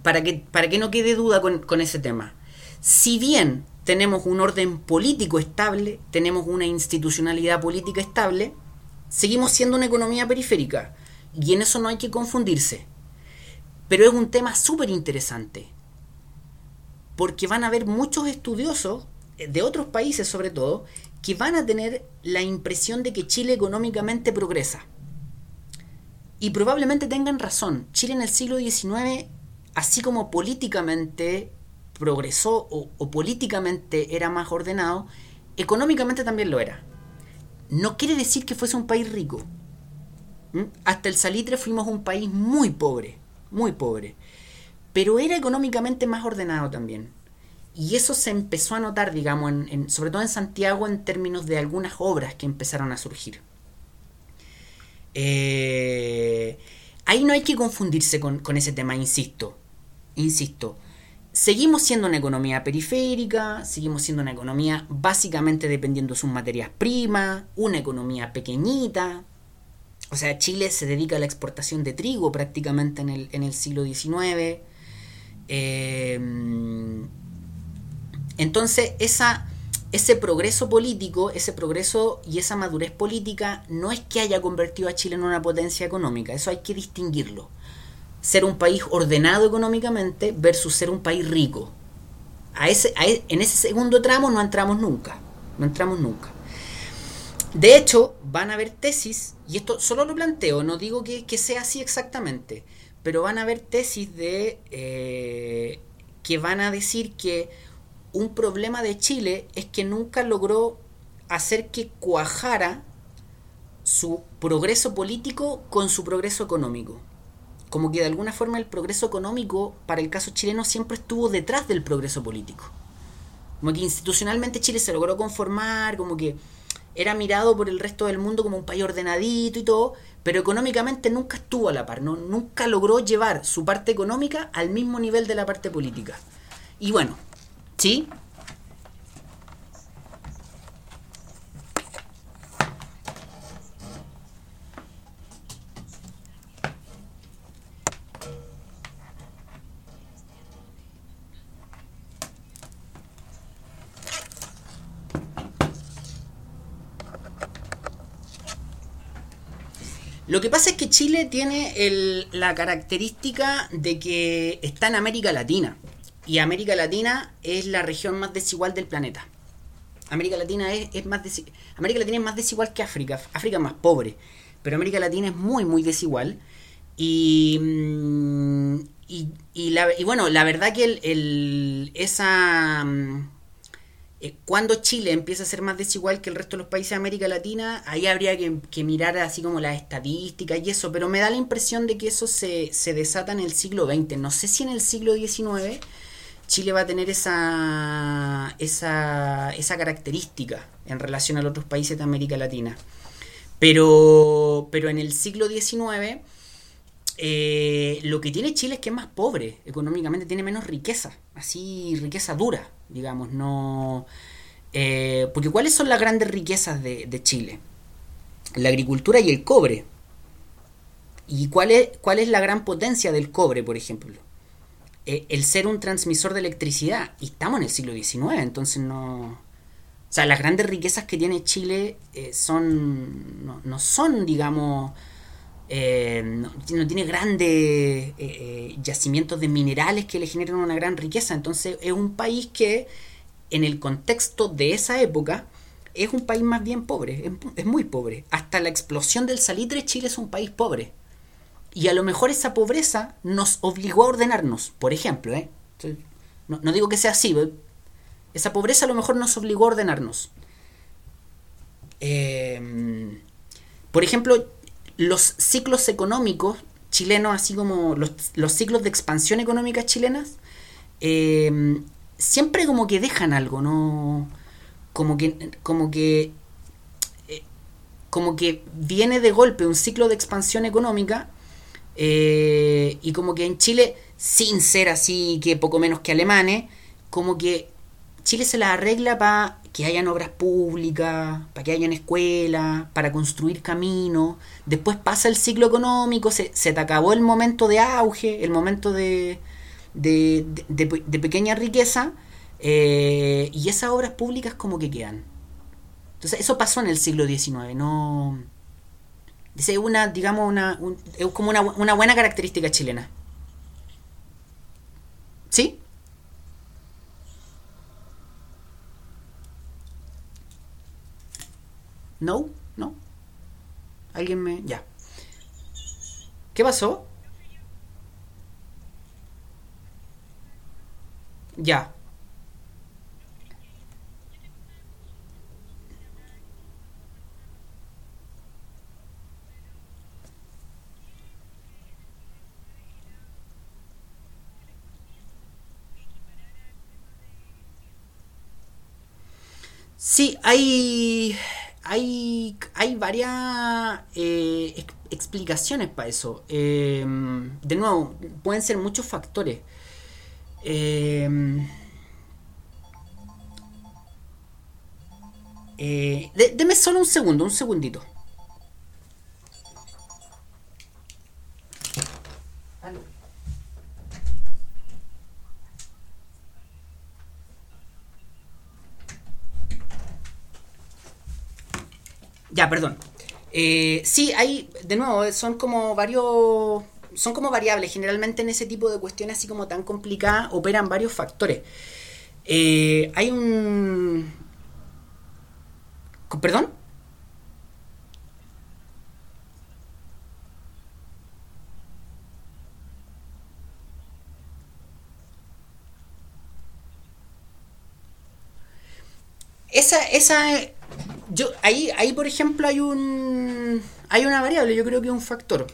Para que, para que no quede duda con, ese tema. Si bien tenemos un orden político estable, tenemos una institucionalidad política estable, seguimos siendo una economía periférica. Y en eso no hay que confundirse. Pero es un tema súper interesante. Porque van a haber muchos estudiosos, eh, de otros países sobre todo, que van a tener la impresión de que Chile económicamente progresa. Y probablemente tengan razón. Chile en el siglo XIX, así como políticamente progresó o, políticamente era más ordenado, económicamente también lo era. No quiere decir que fuese un país rico. ¿Mm? Hasta el salitre fuimos un país muy pobre, muy pobre. Pero era económicamente más ordenado también. Y eso se empezó a notar, digamos, sobre todo en Santiago en términos de algunas obras que empezaron a surgir. Eh, ahí no hay que confundirse con, ese tema, insisto. Insisto. Seguimos siendo una economía periférica, seguimos siendo una economía básicamente dependiendo de sus materias primas, una economía pequeñita. O sea, Chile se dedica a la exportación de trigo prácticamente en el, siglo XIX. Eh, entonces, esa, ese progreso político, ese progreso y esa madurez política no es que haya convertido a Chile en una potencia económica, eso hay que distinguirlo. ser un país ordenado económicamente versus ser un país rico. E, en ese segundo tramo no entramos nunca. No entramos nunca. De hecho, van a haber tesis, y esto solo lo planteo, no digo que, sea así exactamente, pero van a haber tesis de eh, que van a decir que un problema de Chile es que nunca logró hacer que cuajara su progreso político con su progreso económico. Como que de alguna forma el progreso económico para el caso chileno siempre estuvo detrás del progreso político. Como que institucionalmente Chile se logró conformar, como que era mirado por el resto del mundo como un país ordenadito y todo, pero económicamente nunca estuvo a la par, ¿no? nunca logró llevar su parte económica al mismo nivel de la parte política. Y bueno, ¿sí? Lo que pasa es que Chile tiene la característica de que está en América Latina. Y América Latina es la región más desigual del planeta. América Latina es, más América Latina es más desigual que África. África es más pobre. Pero América Latina es muy, muy desigual. Y, mm, y, bueno, la verdad que el, esa mm, eh, cuando Chile empieza a ser más desigual que el resto de los países de América Latina, ahí habría que, mirar así como las estadísticas y eso, pero me da la impresión de que eso se, desata en el siglo XX. No sé si en el siglo XIX Chile va a tener esa, esa, esa característica en relación a otros países de América Latina. Pero, pero en el siglo XIX eh, lo que tiene Chile es que es más pobre económicamente, tiene menos riqueza, así riqueza dura, digamos, no... Eh, porque ¿cuáles son las grandes riquezas de, Chile? La agricultura y el cobre. ¿Y cuál es, cuál es la gran potencia del cobre, por ejemplo? Eh, el ser un transmisor de electricidad. Y estamos en el siglo XIX, entonces no... O sea, las grandes riquezas que tiene Chile son, no, no son, digamos, eh, no, tiene grandes eh, eh, yacimientos de minerales que le generan una gran riqueza. Entonces es un país que en el contexto de esa época es un país más bien pobre, es, muy pobre. Hasta la explosión del salitre Chile es un país pobre. Y a lo mejor esa pobreza nos obligó a ordenarnos, por ejemplo. no, no, digo que sea así, esa pobreza a lo mejor nos obligó a ordenarnos. por ejemplo, los ciclos económicos chilenos, así como los, ciclos de expansión económica chilenas, eh, siempre como que dejan algo, ¿no? Como que, como que, eh, como que viene de golpe un ciclo de expansión económica eh, y como que en Chile, sin ser así que poco menos que alemanes, como que Chile se la arregla para que hayan obras públicas, para que hayan escuelas, para construir caminos. Después pasa el ciclo económico, se, te acabó el momento de auge, el momento de, de, de, pequeña riqueza, eh, y esas obras públicas como que quedan. Entonces, eso pasó en el siglo XIX, no... Es una, digamos, una, es como una, una buena característica chilena. ¿Sí? No, no. Alguien me... Ya. ¿Qué pasó? Ya. Sí, hay hay, hay varias eh, explicaciones para eso. Eh, de nuevo, pueden ser muchos factores. Eh, deme solo un segundo, un segundito. Ya, perdón. Eh, sí, hay, de nuevo, son como varios, son como variables. Generalmente en ese tipo de cuestiones así como tan complicadas operan varios factores. Eh, hay un... ¿Perdón? Esa, esa, yo, ahí, ahí por ejemplo hay un, hay una variable, yo creo que es un factor.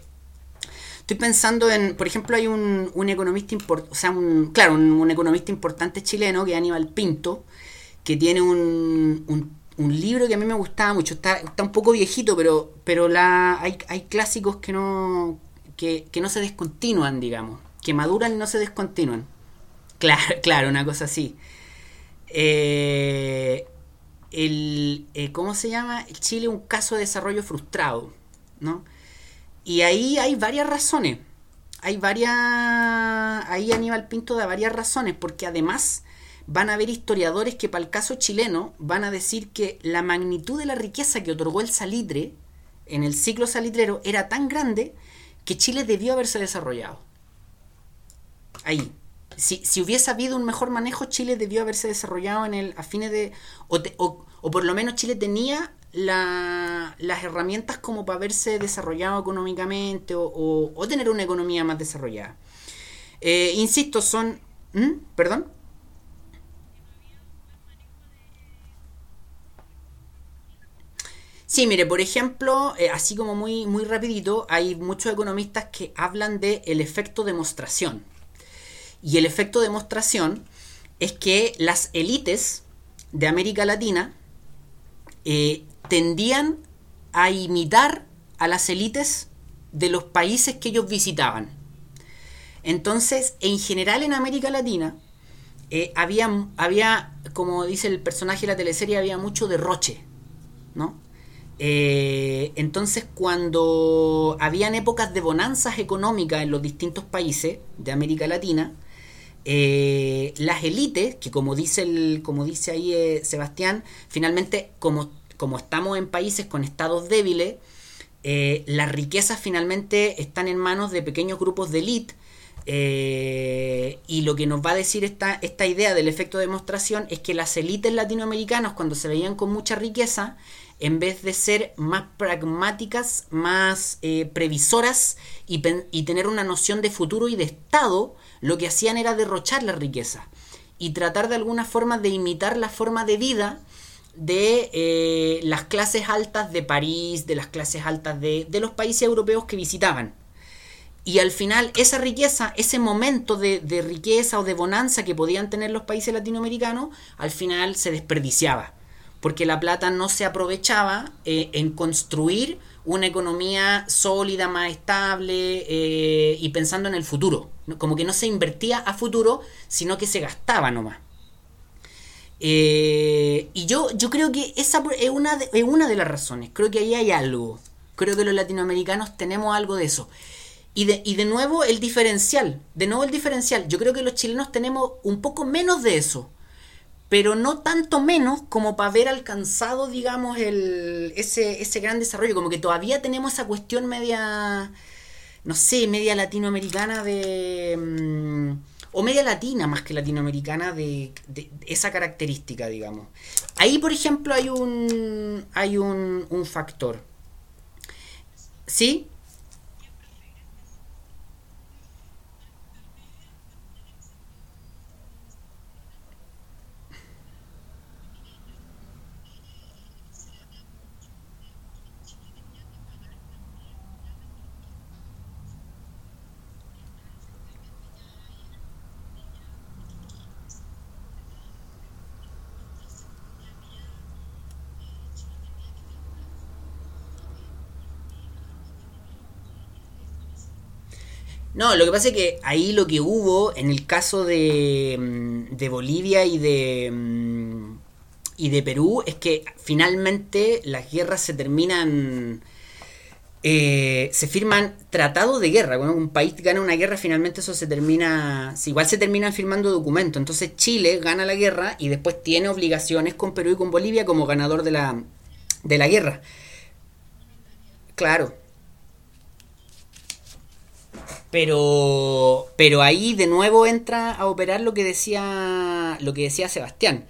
Estoy pensando en, por ejemplo, hay un, un economista importante, o sea, un, claro, un, economista importante chileno que es Aníbal Pinto, que tiene un, un, libro que a mí me gustaba mucho. Está, está un poco viejito, pero, pero la, hay, hay clásicos que no, que, que no se descontinúan, digamos, que maduran y no se descontinúan. Claro, claro, una cosa así. Eh, el, eh, ¿cómo se llama? Chile un caso de desarrollo frustrado, ¿no? Y ahí hay varias razones. Hay varias. Ahí Aníbal Pinto da varias razones, porque además van a haber historiadores que, para el caso chileno, van a decir que la magnitud de la riqueza que otorgó el salitre en el ciclo salitrero era tan grande que Chile debió haberse desarrollado. Ahí. Si, si, hubiese habido un mejor manejo, Chile debió haberse desarrollado en el, a fines de... O, o, por lo menos Chile tenía las herramientas como para haberse desarrollado económicamente o, o tener una economía más desarrollada. Eh, insisto, son... ¿Mm? ¿Perdón? Sí, mire, por ejemplo, eh, así como muy, muy rapidito, hay muchos economistas que hablan de el efecto demostración. Y el efecto demostración es que las élites de América Latina eh, tendían a imitar a las élites de los países que ellos visitaban. Entonces, en general en América Latina, eh, había, había, como dice el personaje de la teleserie, había mucho derroche, ¿no? Eh, entonces, cuando habían épocas de bonanzas económicas en los distintos países de América Latina, eh, las élites, que como dice, el, como dice ahí eh, Sebastián, finalmente como, como estamos en países con estados débiles, eh, las riquezas finalmente están en manos de pequeños grupos de élite. y lo que nos va a decir esta, esta idea del efecto de demostración es que las élites latinoamericanas, cuando se veían con mucha riqueza, en vez de ser más pragmáticas, más previsoras y, tener una noción de futuro y de Estado, lo que hacían era derrochar la riqueza y tratar de alguna forma de imitar la forma de vida de eh, las clases altas de París, de las clases altas de, de, los países europeos que visitaban. Y al final esa riqueza, ese momento de, de riqueza o de bonanza que podían tener los países latinoamericanos, al final se desperdiciaba porque la plata no se aprovechaba eh, en construir una economía sólida, más estable eh, y pensando en el futuro. Como que no se invertía a futuro, sino que se gastaba nomás. Eh, y yo, yo creo que esa es una, de, es una de las razones. Creo que ahí hay algo. Creo que los latinoamericanos tenemos algo de eso. Y de, y de nuevo el diferencial. De nuevo el diferencial. Yo creo que los chilenos tenemos un poco menos de eso pero no tanto menos como para haber alcanzado, digamos, el, ese, ese gran desarrollo. Como que todavía tenemos esa cuestión media, no sé, media latinoamericana de... Mm, o media latina más que latinoamericana de, de, esa característica, digamos. Ahí, por ejemplo, hay un, hay un, un factor. ¿Sí? No, lo que pasa es que ahí lo que hubo, en el caso de, mm, de Bolivia y de, mm, y de Perú, es que finalmente las guerras se terminan... Eh, se firman tratados de guerra. Cuando un país gana una guerra, finalmente eso se termina. Igual se terminan firmando documentos. Entonces Chile gana la guerra y después tiene obligaciones con Perú y con Bolivia como ganador de la, de la guerra. Claro. Pero, pero ahí de nuevo entra a operar lo que decía, lo que decía Sebastián.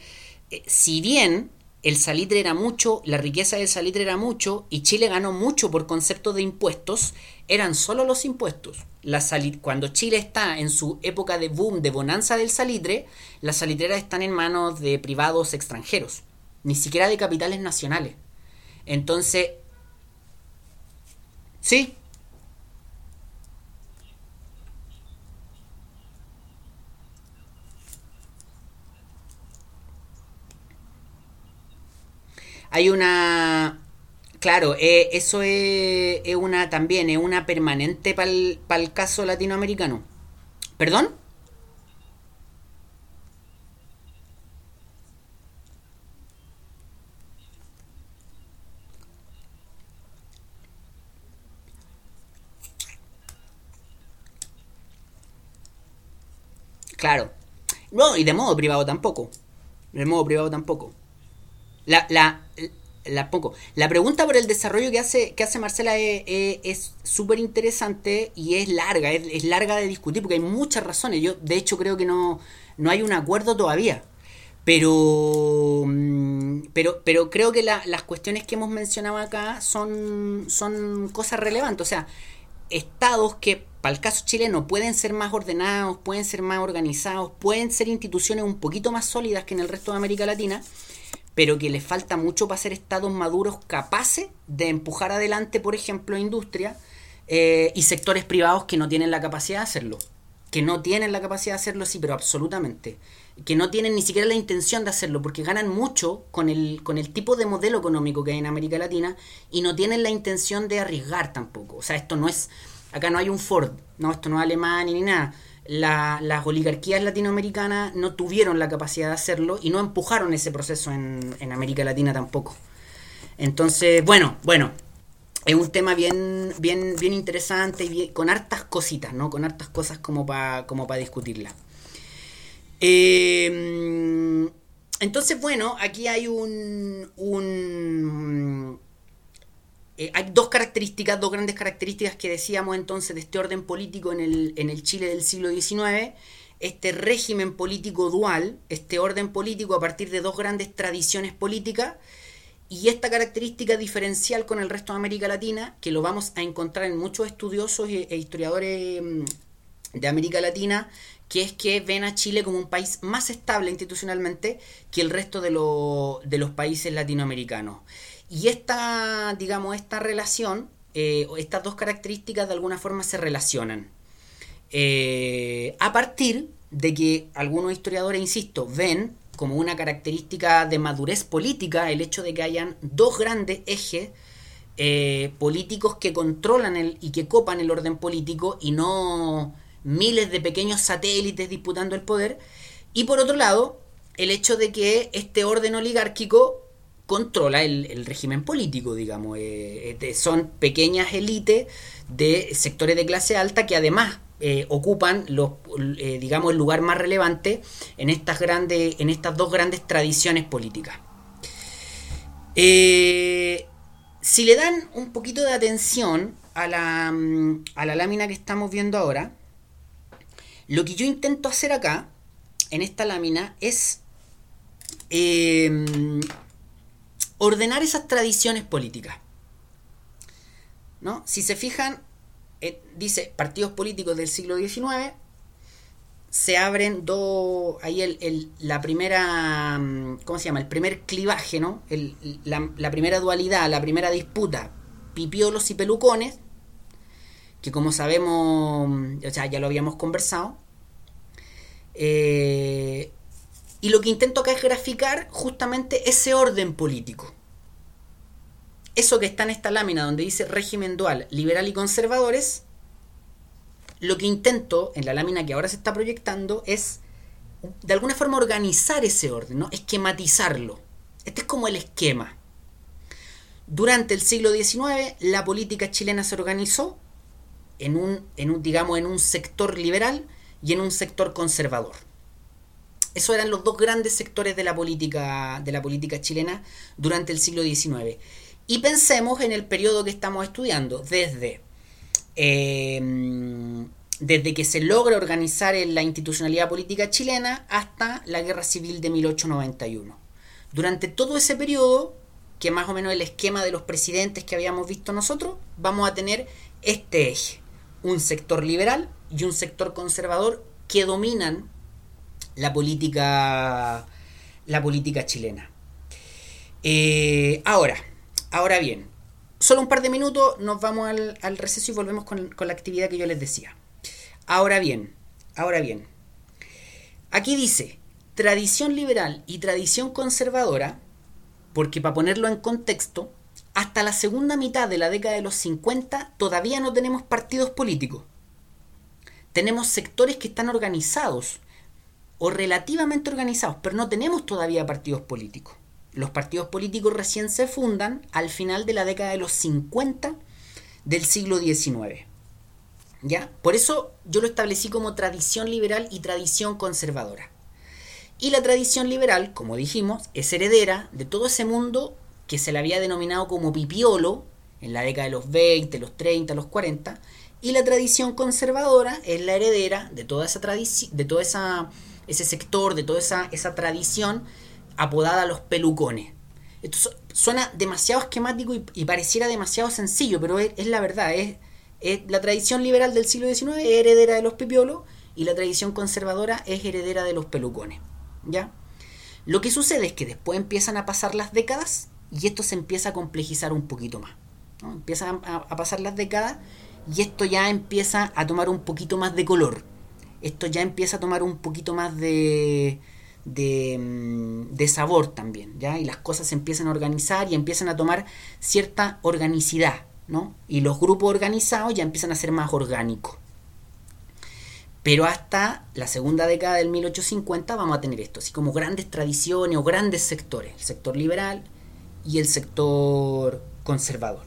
Eh, si bien el salitre era mucho, la riqueza del salitre era mucho y Chile ganó mucho por concepto de impuestos, eran solo los impuestos. La cuando Chile está en su época de boom, de bonanza del salitre, las salitreras están en manos de privados extranjeros, ni siquiera de capitales nacionales. Entonces, sí, Hay una... Claro, eh, eso es, una también, es una permanente para el caso latinoamericano. ¿Perdón? Claro. No, y de modo privado tampoco. De modo privado tampoco. La, la, la, poco. la pregunta por el desarrollo que hace, que hace Marcela es súper interesante y es larga, es, larga de discutir porque hay muchas razones. Yo, de hecho, creo que no, no hay un acuerdo todavía. Pero, mm, pero, pero creo que las cuestiones que hemos mencionado acá son, son cosas relevantes. O sea, estados que, para el caso chileno, pueden ser más ordenados, pueden ser más organizados, pueden ser instituciones un poquito más sólidas que en el resto de América Latina pero que le falta mucho para ser estados maduros capaces de empujar adelante, por ejemplo, industria eh, y sectores privados que no tienen la capacidad de hacerlo. Que no tienen la capacidad de hacerlo, sí, pero absolutamente. Que no tienen ni siquiera la intención de hacerlo, porque ganan mucho con el, con el tipo de modelo económico que hay en América Latina y no tienen la intención de arriesgar tampoco. O sea, esto no es. Acá no hay un Ford, no, esto no es Alemania ni nada las oligarquías latinoamericanas no tuvieron la capacidad de hacerlo y no empujaron ese proceso en, América Latina tampoco. Entonces, bueno, bueno, es un tema bien, bien, bien interesante y con hartas cositas, ¿no? Con hartas cosas como para como discutirla. Eh, entonces, bueno, aquí hay un, un eh, hay dos características, dos grandes características que decíamos entonces de este orden político en el, en el Chile del siglo XIX. Este régimen político dual, este orden político a partir de dos grandes tradiciones políticas y esta característica diferencial con el resto de América Latina, que lo vamos a encontrar en muchos estudiosos e, historiadores mm, de América Latina, que es que ven a Chile como un país más estable institucionalmente que el resto de, de los países latinoamericanos. Y esta, digamos, esta relación, eh, estas dos características de alguna forma se relacionan. Eh, a partir de que algunos historiadores, insisto, ven como una característica de madurez política el hecho de que hayan dos grandes ejes eh, políticos que controlan el, y que copan el orden político y no miles de pequeños satélites disputando el poder. Y por otro lado, el hecho de que este orden oligárquico controla el, régimen político, digamos. Eh, eh, son pequeñas élites de sectores de clase alta que además eh, ocupan los, digamos, el lugar más relevante en estas, grandes, en estas dos grandes tradiciones políticas. si le dan un poquito de atención a la, mm, a la lámina que estamos viendo ahora, lo que yo intento hacer acá, en esta lámina, es ordenar esas tradiciones políticas. ¿No? Si se fijan, eh, dice partidos políticos del siglo XIX, se abren dos, ahí el, la primera, mm, ¿cómo se llama? El primer clivaje, ¿no? la, primera dualidad, la primera disputa, pipiolos y pelucones, que como sabemos, mm, o sea, ya lo habíamos conversado, eh, y lo que intento acá es graficar justamente ese orden político. Eso que está en esta lámina donde dice régimen dual, liberal y conservadores, lo que intento en la lámina que ahora se está proyectando es de alguna forma organizar ese orden, ¿no? esquematizarlo. Este es como el esquema. Durante el siglo XIX la política chilena se organizó en un, en un, digamos, en un sector liberal y en un sector conservador. Esos eran los dos grandes sectores de la política, de la política chilena durante el siglo XIX. Y pensemos en el periodo que estamos estudiando, desde eh, desde que se logra organizar en la institucionalidad política chilena hasta la Guerra Civil de 1891. Durante todo ese periodo, que más o menos el esquema de los presidentes que habíamos visto nosotros, vamos a tener este eje, un sector liberal y un sector conservador que dominan la política, la política chilena. Eh, ahora, ahora bien, solo un par de minutos nos vamos al, receso y volvemos con, con la actividad que yo les decía. Ahora bien, ahora bien, aquí dice tradición liberal y tradición conservadora, porque para ponerlo en contexto, hasta la segunda mitad de la década de los 50 todavía no tenemos partidos políticos. Tenemos sectores que están organizados o relativamente organizados, pero no tenemos todavía partidos políticos. Los partidos políticos recién se fundan al final de la década de los 50 del siglo XIX. ¿Ya? Por eso yo lo establecí como tradición liberal y tradición conservadora. Y la tradición liberal, como dijimos, es heredera de todo ese mundo que se le había denominado como pipiolo en la década de los 20, los 30, los 40, y la tradición conservadora es la heredera de toda esa de todo esa, ese sector, de toda esa, esa tradición apodada los pelucones. Esto suena demasiado esquemático y, pareciera demasiado sencillo, pero es la verdad, es, la tradición liberal del siglo XIX es heredera de los pipiolos y la tradición conservadora es heredera de los pelucones. ¿Ya? Lo que sucede es que después empiezan a pasar las décadas y esto se empieza a complejizar un poquito más. Empiezan a, pasar las décadas y esto ya empieza a tomar un poquito más de color. Esto ya empieza a tomar un poquito más de, de, mm, de, sabor también, ¿ya? Y las cosas se empiezan a organizar y empiezan a tomar cierta organicidad, ¿no? Y los grupos organizados ya empiezan a ser más orgánicos. Pero hasta la segunda década del 1850 vamos a tener esto, así como grandes tradiciones o grandes sectores, el sector liberal y el sector conservador.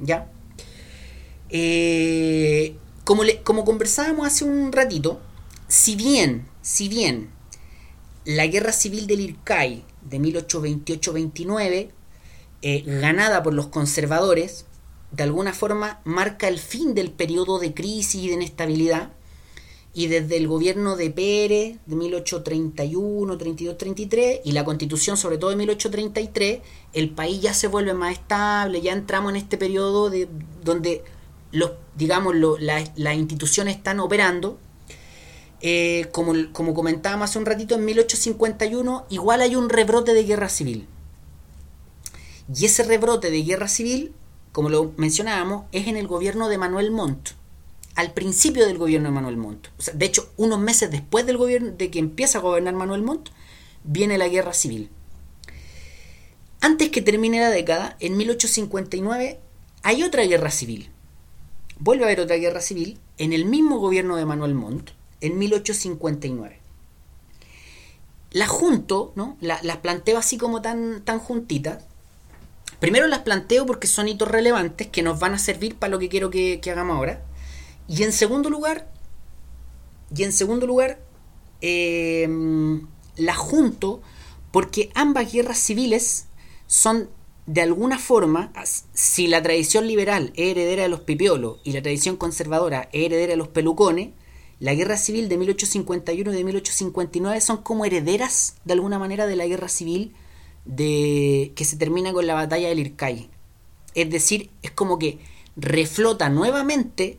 ¿Ya? Eh, como, como conversábamos hace un ratito, si bien, si bien la guerra civil del IRCAI de 1828-29, eh, ganada por los conservadores, de alguna forma marca el fin del periodo de crisis y de inestabilidad, y desde el gobierno de Pérez de 1831, 32, 33 y la constitución sobre todo de 1833, el país ya se vuelve más estable, ya entramos en este periodo de, donde los, digamos, las instituciones están operando. Eh, como, comentábamos hace un ratito, en 1851 igual hay un rebrote de guerra civil. Y ese rebrote de guerra civil, como lo mencionábamos, es en el gobierno de Manuel Montt al principio del gobierno de Manuel Montt. de hecho, unos meses después del gobierno, de que empieza a gobernar Manuel Montt, viene la guerra civil. Antes que termine la década, en 1859, hay otra guerra civil. Vuelve a haber otra guerra civil en el mismo gobierno de Manuel Montt, en 1859. Las junto, ¿no? las planteo así como tan, tan juntitas. Primero las planteo porque son hitos relevantes que nos van a servir para lo que quiero que hagamos ahora. Y en segundo lugar, y en segundo lugar, em, la junto porque ambas guerras civiles son de alguna forma, si la tradición liberal es heredera de los pipiolos y la tradición conservadora es heredera de los pelucones, la guerra civil de 1851 y de 1859 son como herederas de alguna manera de la guerra civil de, que se termina con la batalla del Ircay. Es decir, es como que reflota nuevamente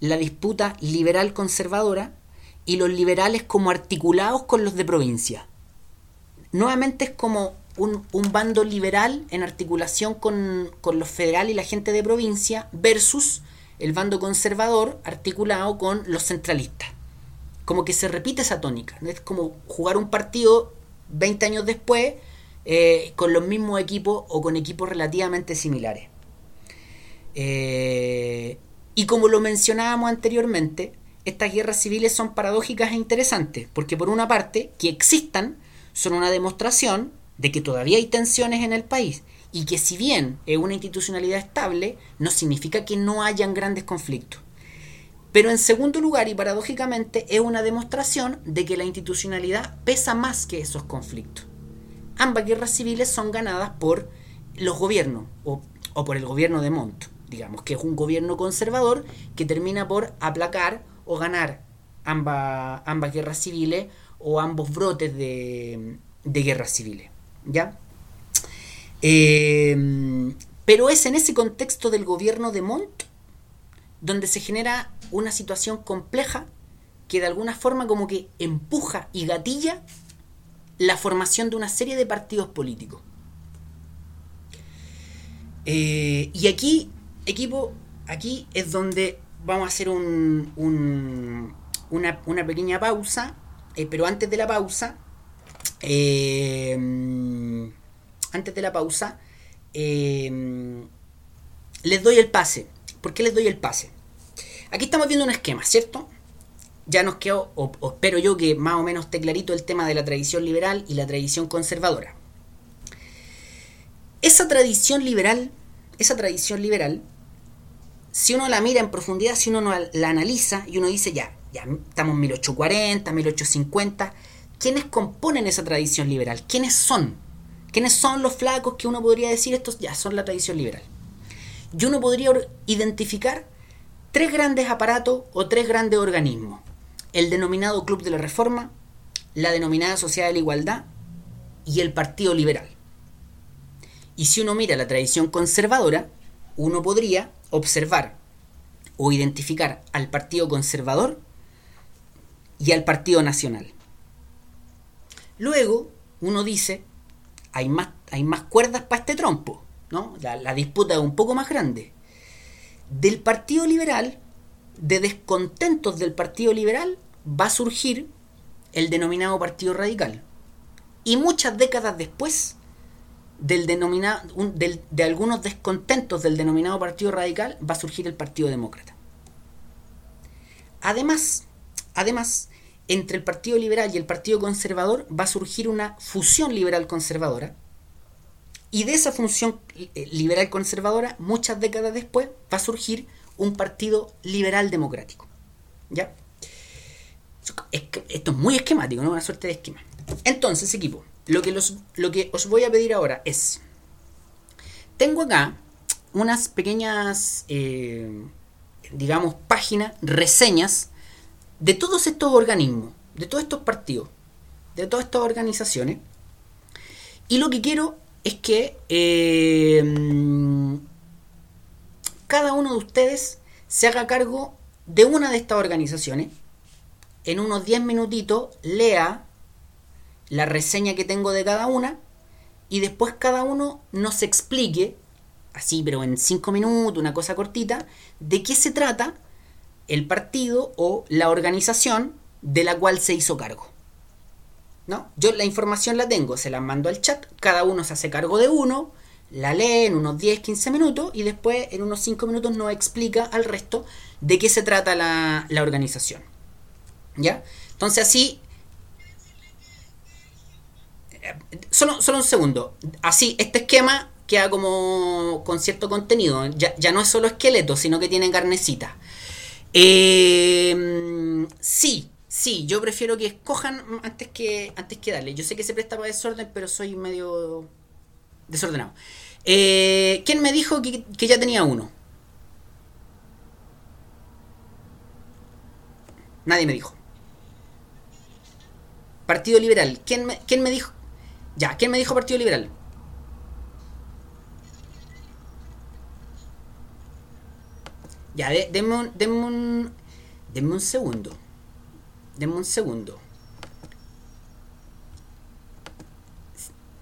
la disputa liberal-conservadora y los liberales como articulados con los de provincia. Nuevamente es como un, bando liberal en articulación con, los federales y la gente de provincia versus el bando conservador articulado con los centralistas. Como que se repite esa tónica. Es como jugar un partido 20 años después eh, con los mismos equipos o con equipos relativamente similares. Eh, y como lo mencionábamos anteriormente, estas guerras civiles son paradójicas e interesantes, porque por una parte, que existan son una demostración de que todavía hay tensiones en el país y que si bien es una institucionalidad estable, no significa que no hayan grandes conflictos. Pero en segundo lugar, y paradójicamente, es una demostración de que la institucionalidad pesa más que esos conflictos. Ambas guerras civiles son ganadas por los gobiernos o, o por el gobierno de Montt digamos, que es un gobierno conservador que termina por aplacar o ganar ambas, ambas guerras civiles o ambos brotes de, de guerras civiles. ¿Ya? Eh, pero es en ese contexto del gobierno de Montt donde se genera una situación compleja que de alguna forma como que empuja y gatilla la formación de una serie de partidos políticos. Eh, y aquí, equipo, aquí es donde vamos a hacer un, una, pequeña pausa, eh, pero antes de la pausa, antes de la pausa, les doy el pase. ¿Por qué les doy el pase? Aquí estamos viendo un esquema, ¿cierto? Ya nos quedó, o, espero yo que más o menos esté clarito el tema de la tradición liberal y la tradición conservadora. Esa tradición liberal, esa tradición liberal, si uno la mira en profundidad, si uno la analiza y uno dice, ya, ya estamos en 1840, 1850, ¿quiénes componen esa tradición liberal? ¿Quiénes son? ¿Quiénes son los flacos que uno podría decir estos ya son la tradición liberal? Y uno podría identificar tres grandes aparatos o tres grandes organismos. El denominado Club de la Reforma, la denominada Sociedad de la Igualdad y el Partido Liberal. Y si uno mira la tradición conservadora, uno podría observar o identificar al Partido Conservador y al Partido Nacional. Luego, uno dice, hay más, hay más cuerdas para este trompo, ¿no? La, la disputa es un poco más grande. Del Partido Liberal, de descontentos del Partido Liberal, va a surgir el denominado Partido Radical. Y muchas décadas después, del denominado, de algunos descontentos del denominado Partido Radical, va a surgir el Partido Demócrata. Además, además, entre el Partido Liberal y el Partido Conservador va a surgir una fusión liberal-conservadora, y de esa función eh, liberal conservadora, muchas décadas después, va a surgir un partido liberal democrático. ¿Ya? Esto es muy esquemático, ¿no? Una suerte de esquema. Entonces, equipo, lo que, los, lo que os voy a pedir ahora es. Tengo acá unas pequeñas, eh, digamos, páginas, reseñas de todos estos organismos, de todos estos partidos, de todas estas organizaciones. Y lo que quiero es que eh, cada uno de ustedes se haga cargo de una de estas organizaciones. En unos 10 minutitos lea la reseña que tengo de cada una y después cada uno nos explique, así pero en 5 minutos, una cosa cortita, de qué se trata el partido o la organización de la cual se hizo cargo. ¿no? Yo la información la tengo, se la mando al chat, cada uno se hace cargo de uno, la lee en unos 10, 15 minutos y después en unos 5 minutos nos explica al resto de qué se trata la, organización. ¿Ya? Entonces así... Solo, solo un segundo. Así, este esquema queda como con cierto contenido. Ya, ya no es solo esqueleto, sino que tiene carnecita. Eh, sí, Sí, yo prefiero que escojan antes que, antes que darle. Yo sé que se presta para desorden, pero soy medio desordenado. Eh, ¿Quién me dijo que, ya tenía uno? Nadie me dijo. Partido Liberal. ¿Quién me, quién me dijo? Ya, ¿quién me dijo Partido Liberal? Ya, denme un, denme un segundo. Denme un segundo.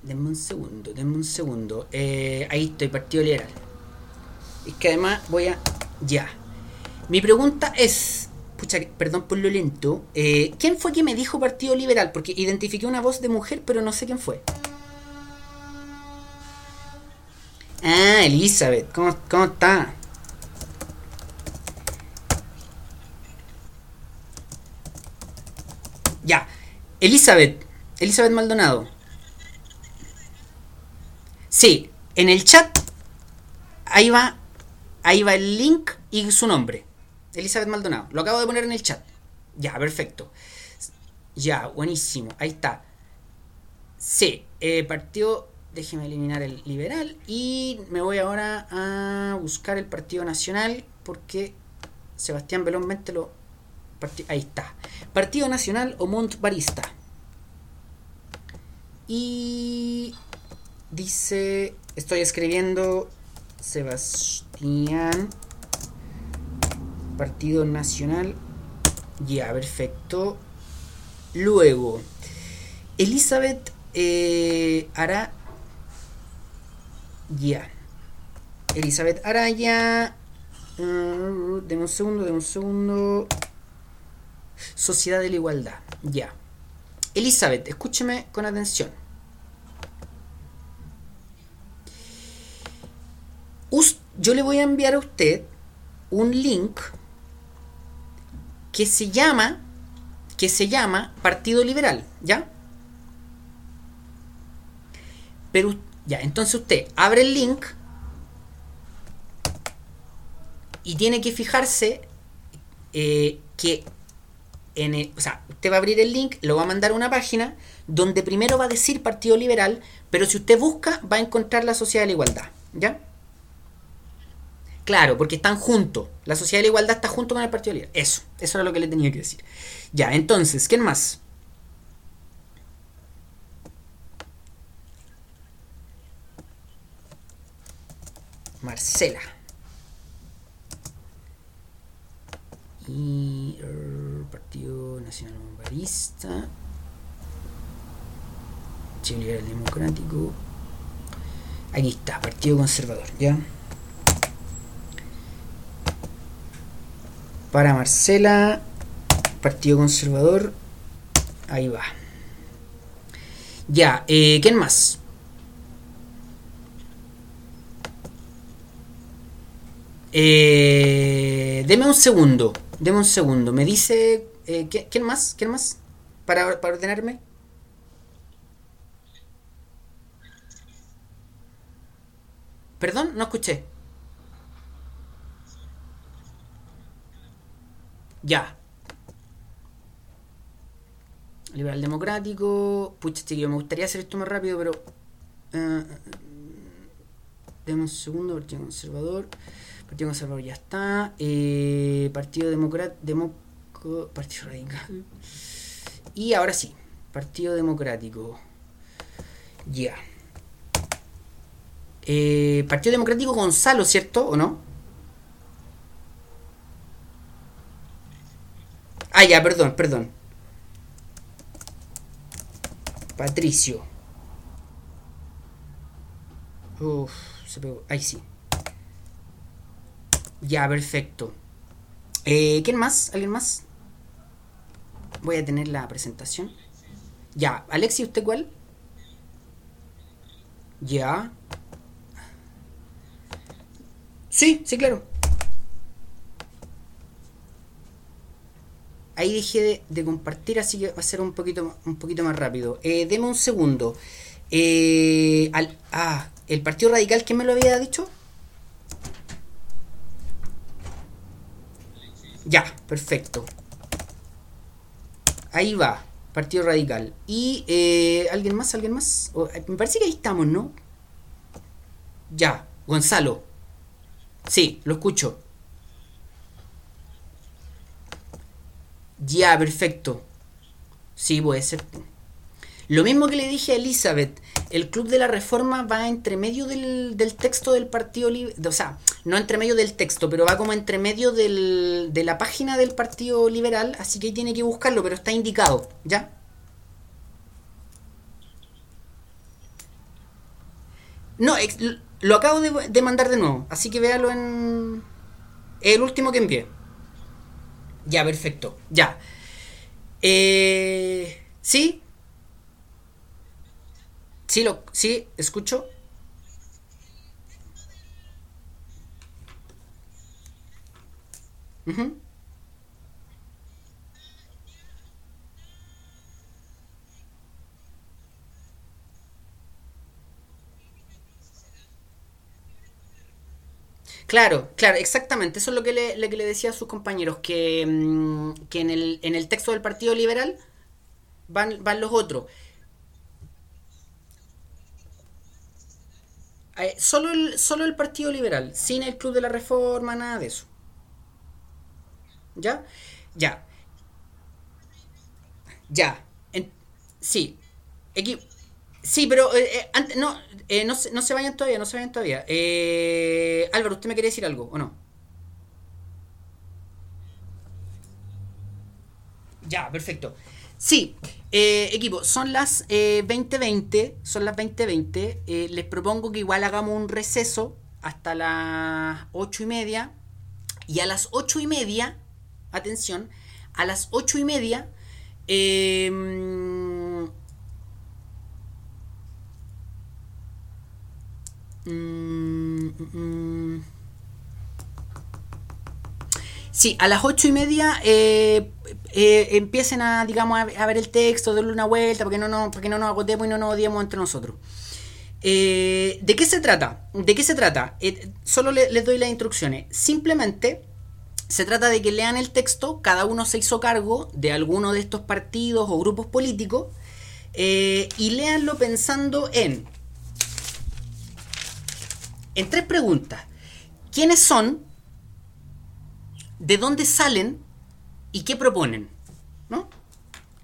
Denme un segundo, denme un segundo. Eh, ahí estoy, Partido Liberal. Es que además voy a... Ya. Mi pregunta es... Pucha, perdón por lo lento. Eh, ¿Quién fue que me dijo Partido Liberal? Porque identifiqué una voz de mujer, pero no sé quién fue. Ah, Elizabeth. ¿Cómo, cómo está? Ya. Elizabeth. Elizabeth Maldonado. Sí, en el chat. Ahí va. Ahí va el link y su nombre. Elizabeth Maldonado. Lo acabo de poner en el chat. Ya, perfecto. Ya, buenísimo. Ahí está. Sí, eh, partido. Déjeme eliminar el liberal. Y me voy ahora a buscar el Partido Nacional. Porque Sebastián Belón lo ahí está. Partido Nacional o Barista. Y dice, estoy escribiendo Sebastián, Partido Nacional. Ya, perfecto. Luego, Elizabeth eh. Ya. Elizabeth Araya. Uh, un segundo, de un segundo. Sociedad de la Igualdad. Ya. Elizabeth, escúcheme con atención. yo le voy a enviar a usted un link que se llama que se llama Partido Liberal, ¿ya? Pero ya, entonces usted abre el link y tiene que fijarse eh, que en o sea, usted va a abrir el link, lo va a mandar a una página donde primero va a decir Partido Liberal, pero si usted busca va a encontrar la Sociedad de la Igualdad, ¿ya? Claro, porque están juntos. La Sociedad de la Igualdad está junto con el Partido Liberal. Eso, eso era lo que le tenía que decir. Ya, entonces, ¿quién más? Marcela. Er, Partido Nacional Barista, Chile Democrático. Aquí está, Partido Conservador, ¿ya? Para Marcela, Partido Conservador, ahí va. Ya, eh, ¿quién más? Eh, deme un segundo. Deme un segundo. Me dice. Eh, ¿Quién más? ¿Quién más? Para, para ordenarme. Perdón, no escuché. Ya. Liberal Democrático. Pucha, chiquillo, me gustaría hacer esto más rápido, pero. Uh, un segundo, Partido Conservador. Partido Conservador ya está. Eh, Partido Democrático. Partido Radical. Y ahora sí. Partido Democrático. Ya. Eh, Partido Democrático Gonzalo, ¿cierto? ¿O no? Ah, ya, perdón, perdón. Patricio. Uf, se pegó. Ahí sí. Ya, perfecto. Eh, ¿Quién más? ¿Alguien más? Voy a tener la presentación. Ya, Alexi, ¿usted cuál? Ya. Sí, sí, claro. Ahí dejé de, compartir, así que va a ser un poquito, un poquito más rápido. Eh, deme un segundo. Eh, al, ah, el Partido Radical, ¿quién me lo había dicho? Ya, perfecto. Ahí va, Partido Radical. Y eh, alguien más, alguien más. Eh, me parece que ahí estamos, ¿no? Ya, Gonzalo. Sí, lo escucho. Ya, perfecto. Sí, puede ser. Lo mismo que le dije a Elizabeth, el Club de la Reforma va entre medio del, texto del Partido Libre, o sea, no entre medio del texto, pero va como entre medio del, de la página del Partido Liberal, así que tiene que buscarlo, pero está indicado, ¿ya? No, lo acabo de, de mandar de nuevo, así que véalo en... El último que envié. Ya, perfecto, ya. Eh, ¿Sí? Sí, lo, sí, escucho. Claro, claro, exactamente. Eso es lo que le, le decía a sus compañeros, que, mm, que en, el, en el texto del Partido Liberal van, van los otros. Eh, solo, el, solo el Partido Liberal, sin el Club de la Reforma, nada de eso. ¿Ya? Ya. Ya. sí. sí, pero eh, eh, no, no, se, no, se vayan todavía, no se vayan todavía. Álvaro, ¿usted me quiere decir algo o no? Ya, perfecto. Sí, equipo, son las 2020, son las 2020. les propongo que igual hagamos un receso hasta las 8 y media. Y a las 8 y media, atención, a las 8 y media em, mm, mm, mm. Sí, a las ocho y media eh, eh, empiecen a, digamos, a, ver el texto, darle una vuelta, porque no, no, porque no nos agotemos y no nos odiemos entre nosotros. Eh, ¿De qué se trata? ¿De qué se trata? solo les doy las instrucciones. Simplemente se trata de que lean el texto, cada uno se hizo cargo de alguno de estos partidos o grupos políticos eh, y leanlo pensando en, en tres preguntas. ¿Quiénes son? ¿De dónde salen? ¿Y qué proponen? ¿No?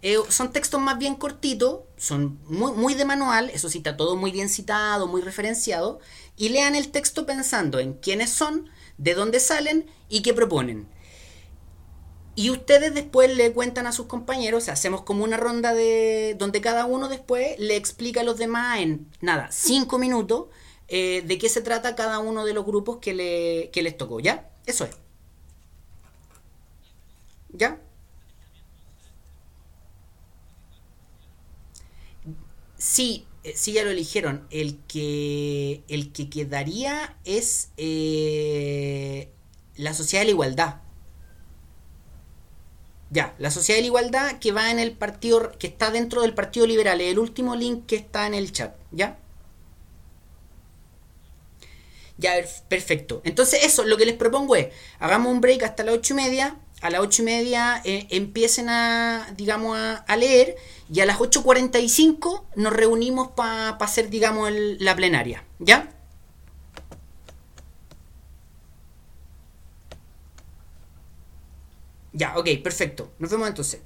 Eh, son textos más bien cortitos, son muy, muy de manual, eso sí está todo muy bien citado, muy referenciado, y lean el texto pensando en quiénes son, de dónde salen y qué proponen. Y ustedes después le cuentan a sus compañeros, hacemos como una ronda de donde cada uno después le explica a los demás en nada, cinco minutos, eh, de qué se trata cada uno de los grupos que, le, que les tocó, ¿ya? Eso es. ¿Ya? Sí, eh, sí ya lo eligieron. El que, el que quedaría es eh, la sociedad de la igualdad. Ya, la sociedad de la igualdad que va en el partido, que está dentro del Partido Liberal, es el último link que está en el chat, ¿ya? Ya, perfecto. Entonces eso, lo que les propongo es, hagamos un break hasta las ocho y media, a las ocho y media eh, empiecen a, digamos, a, leer y a las 8.45 nos reunimos para hacer, digamos, la plenaria. ¿Ya? Ya, ok, perfecto. Nos vemos entonces.